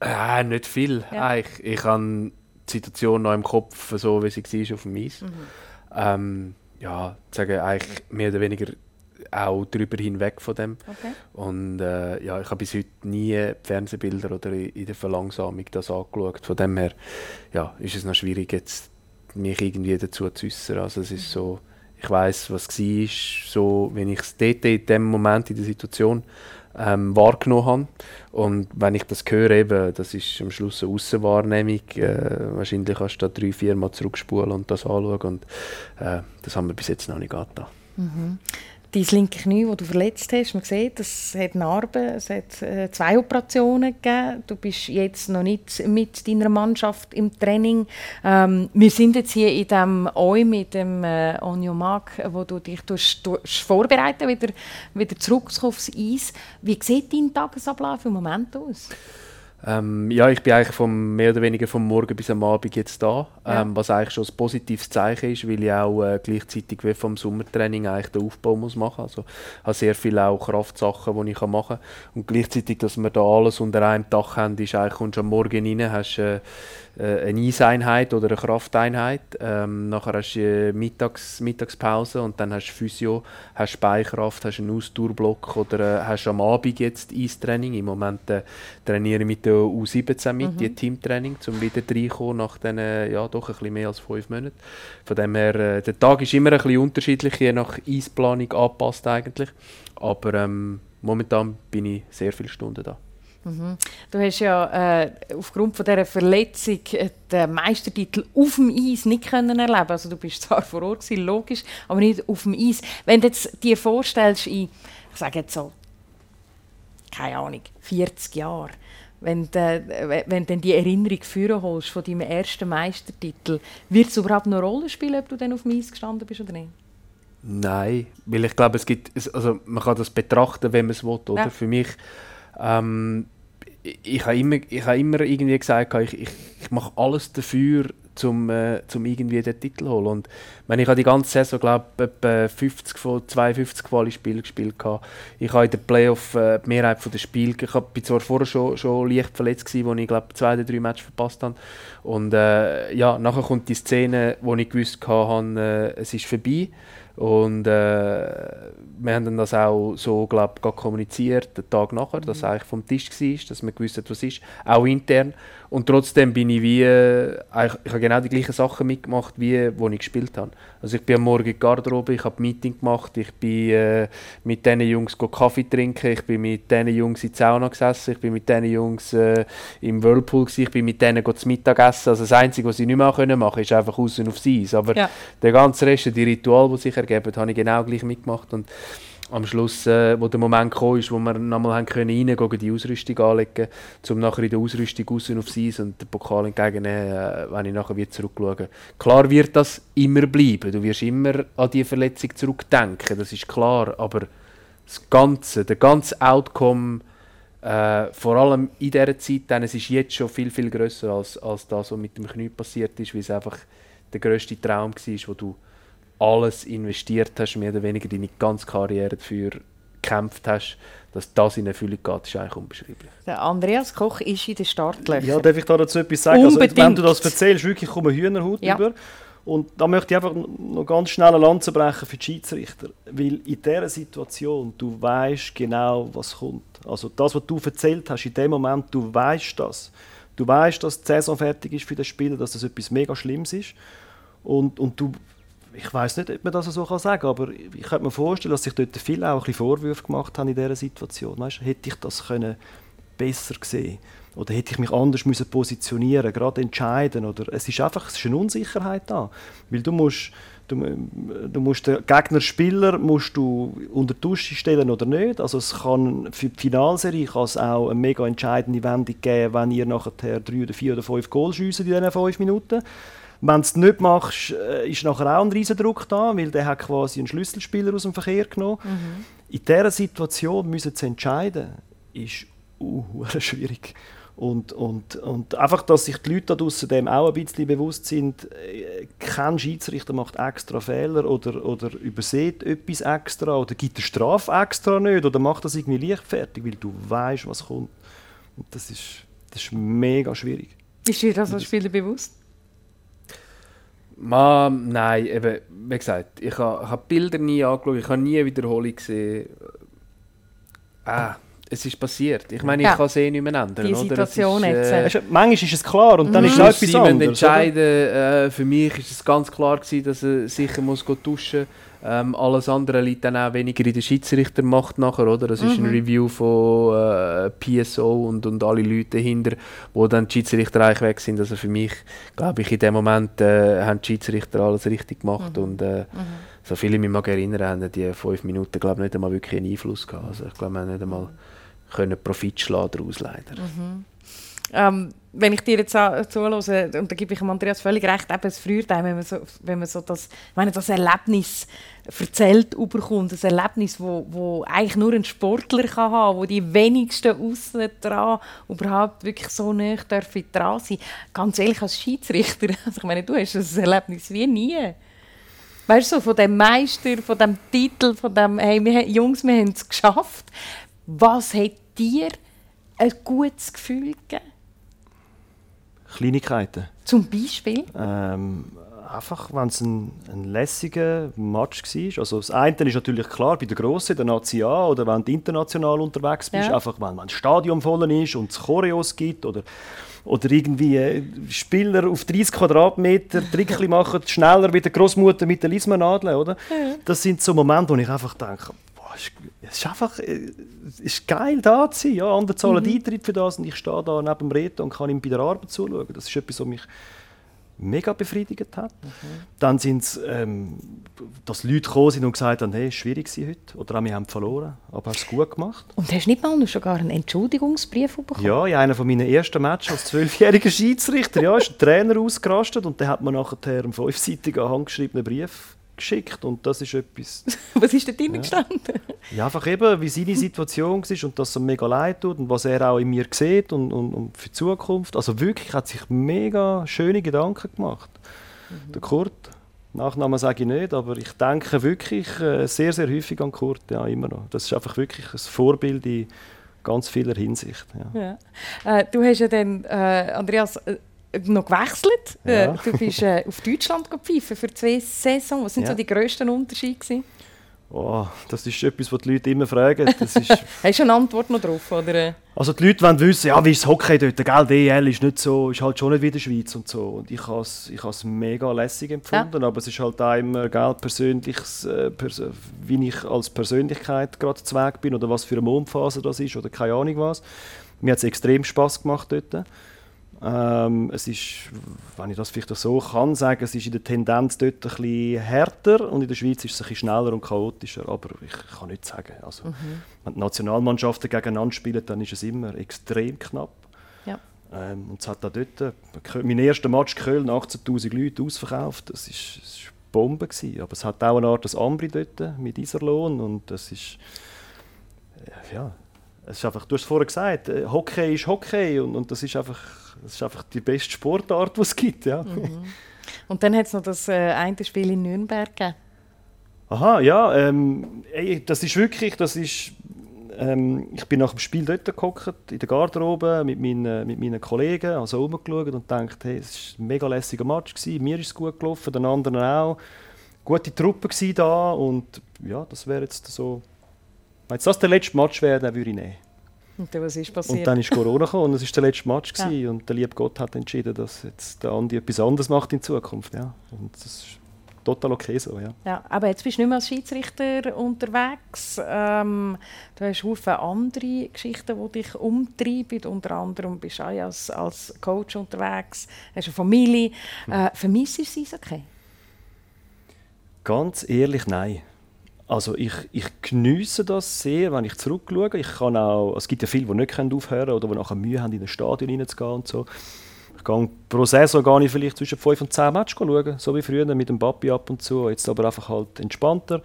C: Äh, nicht viel. Ja. ich, ich habe die Situation noch im Kopf, so wie sie war auf dem Eis. Mhm. Ähm, ja, sagen eigentlich mehr oder weniger auch darüber hinweg von dem. Okay. Und äh, ja, ich habe bis heute nie Fernsehbilder oder in der Verlangsamung das angeschaut. Von dem her ja, ist es noch schwierig, jetzt mich irgendwie dazu zu äußern. Also es ist so, ich weiß, was war, so, wenn ich es dort in dem Moment in der Situation ähm, wahrgenommen habe. Und wenn ich das höre, eben, das ist am Schluss eine Aussenwahrnehmung. Äh, wahrscheinlich kannst du da drei, vier Mal zurückspulen und das anschauen. Und äh, das haben wir bis jetzt noch nicht getan.
B: Mhm dein linke Knie, das du verletzt hast, man sieht, es hat Narben, es hat äh, zwei Operationen gegeben. Du bist jetzt noch nicht mit deiner Mannschaft im Training. Ähm, wir sind jetzt hier in dem Eu mit dem äh, Onyo Mag, wo du dich tust, tust vorbereiten wieder, wieder zurückzukommen aufs Eis. Wie sieht dein Tagesablauf im Moment aus?
C: Ähm, ja, ich bin eigentlich vom, mehr oder weniger vom Morgen bis am Abend jetzt da, ja. ähm, was eigentlich schon ein positives Zeichen ist, weil ich auch äh, gleichzeitig wie vom Sommertraining eigentlich den Aufbau muss machen. Also ich habe sehr viele auch Kraftsachen, die ich machen kann. Und gleichzeitig, dass wir da alles unter einem Dach haben, ist eigentlich, kommst du am Morgen rein, hast äh, äh, eine Eiseinheit oder eine Krafteinheit. Ähm, nachher hast du äh, Mittags, Mittagspause und dann hast du Physio, hast Beinkraft, hast einen Ausdauerblock oder äh, hast am Abend jetzt Eistraining. Im Moment äh, trainiere ich mit der U17 mit, mhm. die Teamtraining, um wieder reinkommen nach diesen, ja, doch ein bisschen mehr als fünf Monaten. Von dem her, äh, der Tag ist immer ein bisschen unterschiedlich, je nach Eisplanung angepasst eigentlich. Aber ähm, momentan bin ich sehr viele Stunden da.
B: Mhm. Du hast ja äh, aufgrund von dieser Verletzung den Meistertitel auf dem Eis nicht können erleben Also du bist zwar vor Ort, gewesen, logisch, aber nicht auf dem Eis. Wenn du jetzt dir vorstellst, in, ich sage jetzt so, keine Ahnung, 40 Jahre, wenn du, äh, wenn du die Erinnerung führen holst von deinem ersten Meistertitel, wird es überhaupt eine Rolle spielen, ob du dann auf dem Eis gestanden bist oder nicht?
C: Nein, weil ich glaube, es gibt, also man kann das betrachten, wenn man es will, oder? Ja. Für mich ähm, ich habe immer, ich habe immer irgendwie gesagt, ich, ich, ich mache alles dafür, um äh, zum irgendwie den Titel zu holen. Und wenn ich habe die ganze Saison, glaube etwa 50 von 52 Quali-Spiele gespielt habe. Ich habe in den Playoff äh, die Mehrheit der Spiele, ich war zwar vorher schon, schon leicht verletzt gewesen, wo ich glaube zwei oder drei Matches verpasst habe. Und äh, ja, nachher kommt die Szene, wo ich gewusst habe, äh, es ist vorbei. Und äh, wir haben dann das auch so glaub, kommuniziert, den Tag nachher, dass es mhm. eigentlich vom Tisch war, dass man gewusst hat, was ist, auch intern. Und trotzdem bin ich wie, äh, ich habe genau die gleichen Sachen mitgemacht, wie wo ich gespielt habe. Also ich bin am Morgen in die Garderobe, ich habe ein Meeting gemacht, ich bin äh, mit diesen Jungs Kaffee trinken, ich bin mit diesen Jungs in die Sauna gesessen, ich bin mit diesen Jungs äh, im Whirlpool gewesen, ich bin mit denen zu Mittag essen. Also das Einzige, was ich nicht mehr machen konnte, ist einfach außen aufs Eis. Aber ja. der ganze Rest, die Ritual, die sich ergeben, habe ich genau gleich mitgemacht. Und am Schluss, äh, wo der Moment kam, ist, wo wir nochmal haben können reingehen, die Ausrüstung anlegen, um nachher in der Ausrüstung raus aufs Eis und den Pokal entgegennehmen, äh, wenn ich nachher wieder zurückschaue. Klar wird das immer bleiben, du wirst immer an die Verletzung zurückdenken, das ist klar, aber das Ganze, der ganze Outcome, äh, vor allem in dieser Zeit, denn es ist jetzt schon viel, viel grösser als, als das, was mit dem Knie passiert ist, weil es einfach der grösste Traum war, wo du alles investiert hast, mehr oder weniger deine ganze Karriere dafür gekämpft hast, dass das in Erfüllung geht, ist eigentlich unbeschreiblich.
B: Der Andreas Koch ist in den Startlöchern.
D: Ja, darf ich da dazu etwas sagen? Also, wenn du das erzählst, wirklich komme Hühnerhaut ja. über. Und da möchte ich einfach noch ganz schnell eine Lanze brechen für die Schiedsrichter. Weil in dieser Situation, du weißt genau, was kommt. Also das, was du erzählt hast, in dem Moment, du weißt das. Du weißt, dass die Saison fertig ist für den Spieler, dass das etwas mega Schlimmes ist. Und, und du ich weiß nicht, ob man das so sagen kann, aber ich könnte mir vorstellen, dass sich dort viele auch ein Vorwürfe gemacht haben in dieser Situation. Weißt, hätte ich das können besser gesehen oder hätte ich mich anders müssen positionieren, gerade entscheiden oder es ist einfach es ist eine Unsicherheit da, weil du musst du, du musst den Gegnerspieler musst du unter die Dusche stellen oder nicht. Also es kann für die Finalserie kann es auch eine mega entscheidende Wendung geben, wenn ihr nachher drei oder vier oder fünf Goal schiessen in diesen fünf Minuten wenn du es nicht machst, äh, ist nachher auch ein riesen Druck da, weil der hat quasi einen Schlüsselspieler aus dem Verkehr genommen. Mhm. In dieser Situation müssen zu entscheiden, ist uh, schwierig. Und, und, und einfach, dass sich die Leute da draussen dem auch ein bisschen bewusst sind, äh, kein Schiedsrichter macht extra Fehler oder, oder übersieht etwas extra oder gibt eine Strafe extra nicht oder macht das irgendwie leichtfertig, weil du weißt, was kommt. Und das ist, das ist mega schwierig.
B: Ist dir das als Spieler bewusst?
C: Ma, nein, eben, wie gesagt, ich habe hab Bilder nie angeschaut, ich habe nie Wiederholung gesehen. Ah, es ist passiert. Ich meine, ich ja. kann es eh nicht mehr ändern.
B: Die Situation
C: oder?
B: Ist,
C: äh,
D: ist, manchmal ist es klar und dann mhm. ist es etwas anderes.
C: entscheiden, äh, für mich ist es ganz klar gewesen, dass er sicher muss duschen muss. Ähm, alles andere liegt dann auch weniger in der Schiedsrichtermacht nachher, oder? Das mhm. ist ein mhm. Review von äh, PSO und, und alle Leute dahinter, wo dann die Schiedsrichter eigentlich weg sind. Also für mich, glaube ich, in dem Moment äh, haben die Schiedsrichter alles richtig gemacht mhm. und äh, mhm. so viele mich mag erinnern, haben die fünf Minuten, glaube ich, nicht einmal wirklich einen Einfluss gehabt. Also ich glaube, wir haben nicht einmal können Profit schlagen daraus leider.
B: Mhm. Ähm, wenn ich dir jetzt zuhöre, und da gebe ich Andreas völlig recht, eben das Früherteil, wenn man so, wenn man so das, wenn das Erlebnis erzählt bekommt, ein Erlebnis, wo, wo eigentlich nur ein Sportler kann haben, wo die wenigsten außen dran überhaupt wirklich so nah dürfen dran sein. Ganz ehrlich als Schiedsrichter, also ich meine, du hast das Erlebnis wie nie. Weißt du, von dem Meister, von dem Titel, von dem, hey, wir, Jungs, wir haben es geschafft. Was hat dir ein gutes Gefühl gegeben?
D: Kleinigkeiten.
B: Zum Beispiel?
D: Ähm, einfach, wenn es ein, ein lässiger Match war. Also das eine ist natürlich klar, bei der Grossen, der Nazi A, oder wenn du international unterwegs bist, ja. einfach wenn, wenn das Stadion voll ist und es Choreos gibt oder, oder irgendwie äh, Spieler auf 30 Quadratmeter Trickli machen, schneller wie die Großmutter mit der Lismanadel, oder? Ja. Das sind so Momente, wo ich einfach denke, es ist einfach äh, es ist geil, da zu sein. Ja, andere zahlen mhm. Eintritt für das und ich stehe da neben dem Reto und kann ihm bei der Arbeit zuschauen. Das ist etwas, was mich mega befriedigt hat. Mhm. Dann sind es, ähm, dass Leute gekommen sind und gesagt haben, hey, es war schwierig heute oder auch, wir haben verloren, aber hast es gut gemacht.
B: Und hast du nicht mal noch sogar einen Entschuldigungsbrief bekommen?
D: Ja, in einem meiner ersten Matches als zwölfjähriger Schiedsrichter ja, ist ein Trainer ausgerastet und der hat mir nachher einen fünfseitigen handgeschriebenen Brief geschickt und das ist etwas...
B: was ist da drin ja. gestanden?
D: Ja, einfach eben, wie seine Situation war und dass es mega leid tut und was er auch in mir sieht und, und, und für die Zukunft. Also wirklich hat sich mega schöne Gedanken gemacht. Mhm. Der Kurt, Nachnamen sage ich nicht, aber ich denke wirklich äh, sehr, sehr häufig an Kurt, ja, immer noch. Das ist einfach wirklich ein Vorbild in ganz vieler Hinsicht.
B: Ja. ja. Äh, du hast ja dann, äh, Andreas, äh, noch gewechselt. Äh, ja. Du bist äh, auf Deutschland gepfiffen für zwei Saisons. Was sind ja. so die grössten Unterschiede? Gewesen?
D: Oh, das ist etwas, was die Leute immer fragen. Das ist
B: Hast du eine Antwort noch drauf? Oder?
D: Also die Leute wollen wissen, ja, wie ist das Hockey dort? Gell, DL ist, nicht so, ist halt schon nicht wie in der Schweiz und so. Und ich habe es ich mega lässig empfunden, ja. aber es ist halt auch immer gell, persönliches, äh, pers wie ich als Persönlichkeit gerade zu Weg bin oder was für eine Mondphase das ist oder keine Ahnung was. Mir hat es extrem Spass gemacht dort. Ähm, es ist, wenn ich das vielleicht so kann sagen, es ist in der Tendenz dort ein bisschen härter und in der Schweiz ist es ein bisschen schneller und chaotischer, aber ich kann nicht sagen. Also, mhm. Wenn die Nationalmannschaften gegeneinander spielen, dann ist es immer extrem knapp.
B: Ja.
D: Ähm, und es hat auch dort, mein erster Match Köln, 18'000 Leute ausverkauft, das ist, das ist Bombe gewesen. aber es hat auch eine Art des Ambri dort mit Iserlohn und das ist, äh, ja, es ist einfach, du hast es vorher gesagt, äh, Hockey ist Hockey und, und das, ist einfach, das ist einfach die beste Sportart, die es gibt. Ja. Mhm.
B: Und dann hat es noch das äh, eine Spiel in Nürnberg gegeben.
D: Aha, ja, ähm, ey, das ist wirklich, das ist, ähm, ich bin nach dem Spiel dort gehockt, in der Garderobe mit meinen, mit meinen Kollegen, also rumgeschaut und dachte, hey, es war ein mega lässiger Match, gewesen. mir ist es gut gelaufen, den anderen auch. Gute Truppe war da und ja, das wäre jetzt so wenn das der letzte Match wäre, dann würde ich nehmen.
B: Und dann, was ist passiert?
D: Und dann ist Corona gekommen und es war der letzte Match ja. und der liebe Gott hat entschieden, dass jetzt der Andi etwas anderes macht in Zukunft. Ja. Und das ist total okay so, ja.
B: ja aber jetzt bist du nicht mehr als Schiedsrichter unterwegs. Ähm, du hast viele andere Geschichten, die dich umtreiben. Unter anderem bist du auch als, als Coach unterwegs, hast eine Familie. Äh, vermisst du es okay?
D: Ganz ehrlich, nein. Also ich, ich geniesse das sehr, wenn ich zurückschaue. Ich kann auch, es gibt ja viele, die nicht aufhören können oder die nachher Mühe haben, in ein Stadion reinzugehen und so. Ich gehe pro Saison gehe ich vielleicht zwischen 5 und 10 Matches schauen, so wie früher mit dem Papi ab und zu. Jetzt aber einfach halt entspannter.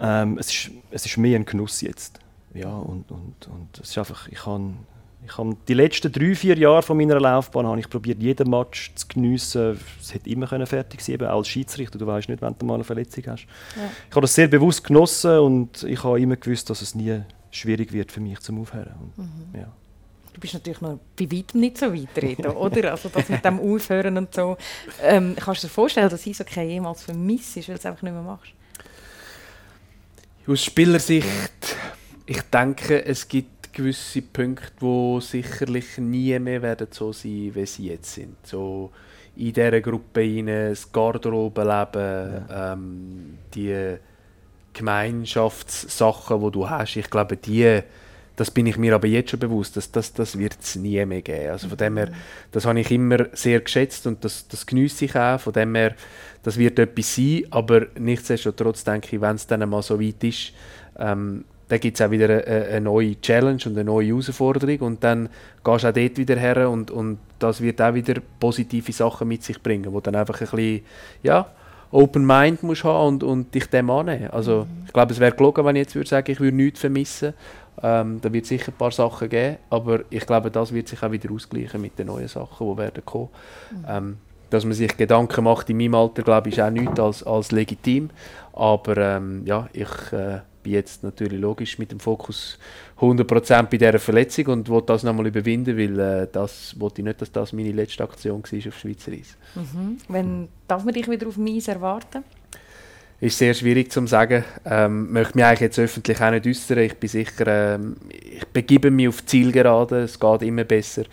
D: Ähm, es, ist, es ist mehr ein Genuss jetzt. Ja, und, und, und es ist einfach, ich kann ich habe die letzten drei, vier Jahre von meiner Laufbahn habe ich probiert, jeden Match zu geniessen. Es hätte immer fertig sein als Schiedsrichter. Du weißt nicht, wenn du mal eine Verletzung hast. Ja. Ich habe das sehr bewusst genossen und ich habe immer gewusst, dass es nie schwierig wird für mich zum Aufhören. Und, mhm. ja.
B: Du bist natürlich noch bei weitem nicht so weit reden, oder? Also das mit dem Aufhören und so. Ähm, kannst du dir vorstellen, dass ich so kein jemals vermisst weil du es einfach nicht mehr machst?
C: Aus Spielersicht, ich denke, es gibt gewisse Punkte, die sicherlich nie mehr werden so sein, wie sie jetzt sind. So in dieser Gruppe rein, das Garderobenleben, ja. ähm, die Gemeinschaftssachen, die du hast. Ich glaube, die, das bin ich mir aber jetzt schon bewusst, dass das, das wird es nie mehr geben. Also von dem her, mhm. das habe ich immer sehr geschätzt und das, das genieße ich auch. Von dem her, das wird etwas sein, aber nichtsdestotrotz denke ich, wenn es dann mal so weit ist, ähm, dann gibt es auch wieder eine, eine, neue Challenge und eine neue Herausforderung und dann gehst du auch dort wieder her und, und das wird auch wieder positive Sachen mit sich bringen, wo dann einfach ein bisschen, ja, Open Mind musst haben und, und dich dem annehmen. Also mhm. ich glaube, es wäre gelogen, wenn ich jetzt würde sagen, ich würde nichts vermissen. Ähm, da wird sicher ein paar Sachen geben, aber ich glaube, das wird sich auch wieder ausgleichen mit den neuen Sachen, die werden kommen. Mhm. Ähm, dass man sich Gedanken macht in meinem Alter, glaube ich, ist auch nichts als, als legitim. Aber ähm, ja, ich äh, bin jetzt natürlich logisch mit dem Fokus 100% bei dieser Verletzung und will das nochmal überwinden, weil äh, das wollte ich nicht, dass das meine letzte Aktion war auf Schweizer Eis.
B: Mhm. Wenn darf man dich wieder auf Eis erwarten?
C: Ist sehr schwierig zu sagen. Ähm, möchte mich eigentlich jetzt öffentlich auch nicht äußern. Ich bin sicher, ähm, ich begebe mich auf Zielgerade. Es geht immer besser.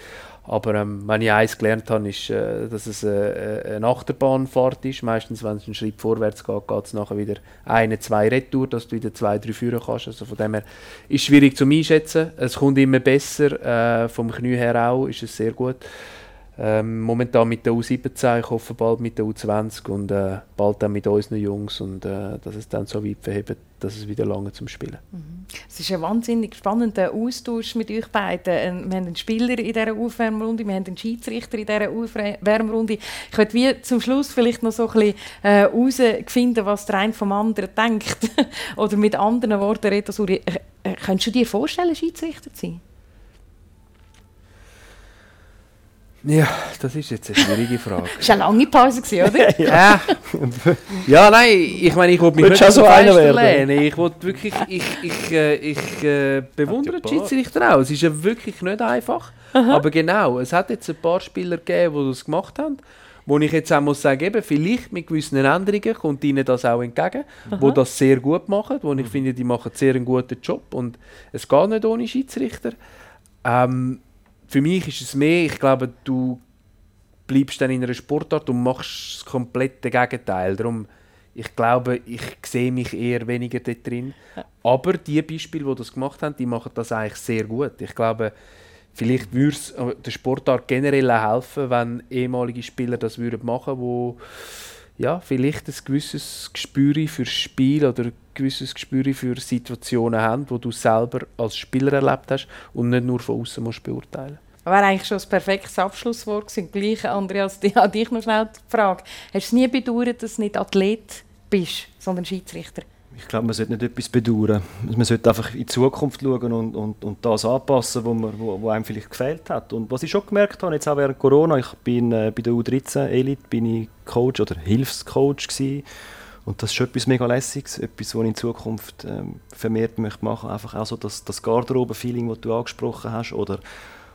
C: Aber ähm, wenn ich eins gelernt habe, ist, äh, dass es äh, eine Achterbahnfahrt ist. Meistens, wenn es einen Schritt vorwärts geht, geht es nachher wieder eine, zwei Retour, dass du wieder zwei, drei führen kannst. Also von dem her ist es schwierig zu einschätzen. Es kommt immer besser. Äh, vom Knie her auch ist es sehr gut. Ähm, momentan mit der U17, ich hoffe bald mit der U20 und äh, bald dann mit unseren Jungs und äh, dass es dann so weit verhebt, dass es wieder lange zum Spielen.
B: Mhm. Es ist ein wahnsinnig spannender Austausch mit euch beiden. Ähm, wir haben einen Spieler in dieser Aufwärmrunde, wir haben einen Schiedsrichter in dieser Aufwärmrunde. Ich möchte zum Schluss vielleicht noch so ein bisschen äh, herausfinden, was der eine vom anderen denkt. Oder mit anderen Worten reden. Äh, äh, könntest du dir vorstellen, Schiedsrichter zu sein?
C: Ja, das ist jetzt eine schwierige Frage.
B: das war eine lange Pause, oder?
C: ja. ja, nein, ich meine, ich wollte mich
D: nicht so einer werden.
C: Ich wollte wirklich, ich, ich, äh, ich äh, bewundere die Schiedsrichter auch. Es ist ja wirklich nicht einfach. Aha. Aber genau, es hat jetzt ein paar Spieler gegeben, die das gemacht haben. Wo ich jetzt auch muss sagen, eben, vielleicht mit gewissen Änderungen kommt ihnen das auch entgegen, Aha. wo das sehr gut machen, wo ich mhm. finde, die machen sehr einen guten Job und es geht nicht ohne Schiedsrichter. Ähm, für mich ist es mehr, ich glaube, du bleibst dann in einer Sportart und machst das komplette Gegenteil. Darum, ich glaube, ich sehe mich eher weniger dort drin. Aber die Beispiele, die das gemacht haben, die machen das eigentlich sehr gut. Ich glaube, vielleicht würde es äh, der Sportart generell helfen, wenn ehemalige Spieler das machen würden, die ja, vielleicht ein gewisses Gespür für Spiel oder ein gewisses Gespür für Situationen haben, die du selber als Spieler erlebt hast und nicht nur von außen musst beurteilen
B: das wäre eigentlich schon ein perfektes Abschlusswort gewesen. Gleich, Andreas, an dich noch schnell die Frage. Hast du es nie bedauert, dass du nicht Athlet bist, sondern Schiedsrichter?
D: Ich glaube, man sollte nicht etwas bedauern. Man sollte einfach in die Zukunft schauen und, und, und das anpassen, was wo, wo, wo einem vielleicht gefehlt hat. Und was ich schon gemerkt habe, jetzt auch während Corona, ich bin äh, bei der U13 Elite bin ich Coach oder Hilfscoach gewesen. Und das ist schon etwas mega Lässiges, etwas, was ich in Zukunft ähm, vermehrt möchte machen. Einfach auch so das, das Garderobe-Feeling, das du angesprochen hast. Oder,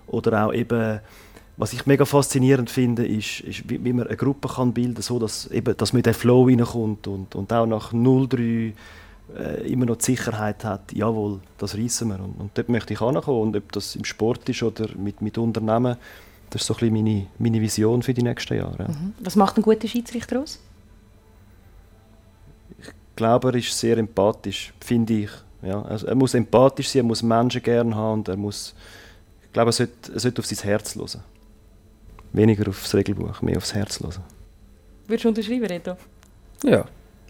D: oder auch eben, was ich mega faszinierend finde, ist, ist wie, wie, man eine Gruppe kann bilden kann, so dass, eben, dass man in den Flow reinkommt und, und auch nach 0-3 äh, immer noch die Sicherheit hat, jawohl, das reissen wir. Und, und dort möchte ich ankommen. Und ob das im Sport ist oder mit, mit Unternehmen, das ist so ein bisschen meine, meine Vision für die nächsten Jahre. Ja.
B: Mhm. Was macht ein guter Schiedsrichter aus?
D: Ich glaube, er ist sehr empathisch, finde ich. Ja, also er muss empathisch sein, er muss Menschen gerne haben und er muss, ich glaube, er sollte, er sollte auf sein Herz hören. Weniger aufs Regelbuch, mehr aufs Herz hören.
B: Würdest du unterschreiben, Reto?
C: Ja,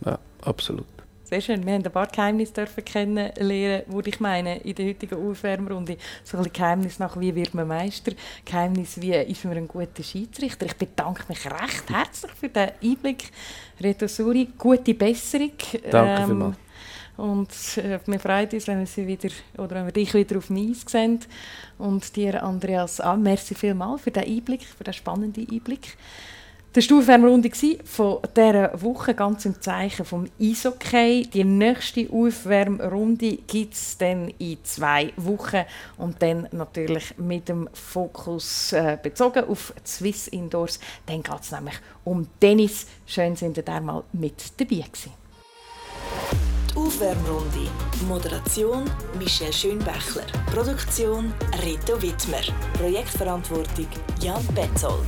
C: ja absolut.
B: Sehr schön. Wir haben ein paar Geheimnisse kennenlernen, würde ich meine, in der heutigen Aufwärmrunde. So ein Geheimnis nach, wie wird man Meister? Geheimnis, wie ist man ein guter Schiedsrichter? Ich bedanke mich recht herzlich für den Einblick. Reto Suri, gute Besserung.
C: Danke ähm, vielmals.
B: Und äh, wir freuen uns, wenn wir, sie wieder, oder wenn wir dich wieder auf dem Eis sehen. Und dir, Andreas, ah, merci vielmals für den Einblick, für den spannenden Einblick. Die Aufwärmrunde von dieser Woche, ganz im Zeichen vom Eishockey. Die nächste Aufwärmrunde gibt es dann in zwei Wochen und dann natürlich mit dem Fokus äh, bezogen auf Swiss Indoors. Dann geht es nämlich um Tennis. Schön, sind ihr da mal mit dabei gewesen.
A: Aufwärmrunde. Moderation Michelle Schönbächler. Produktion Reto Wittmer. Projektverantwortung Jan Betzold.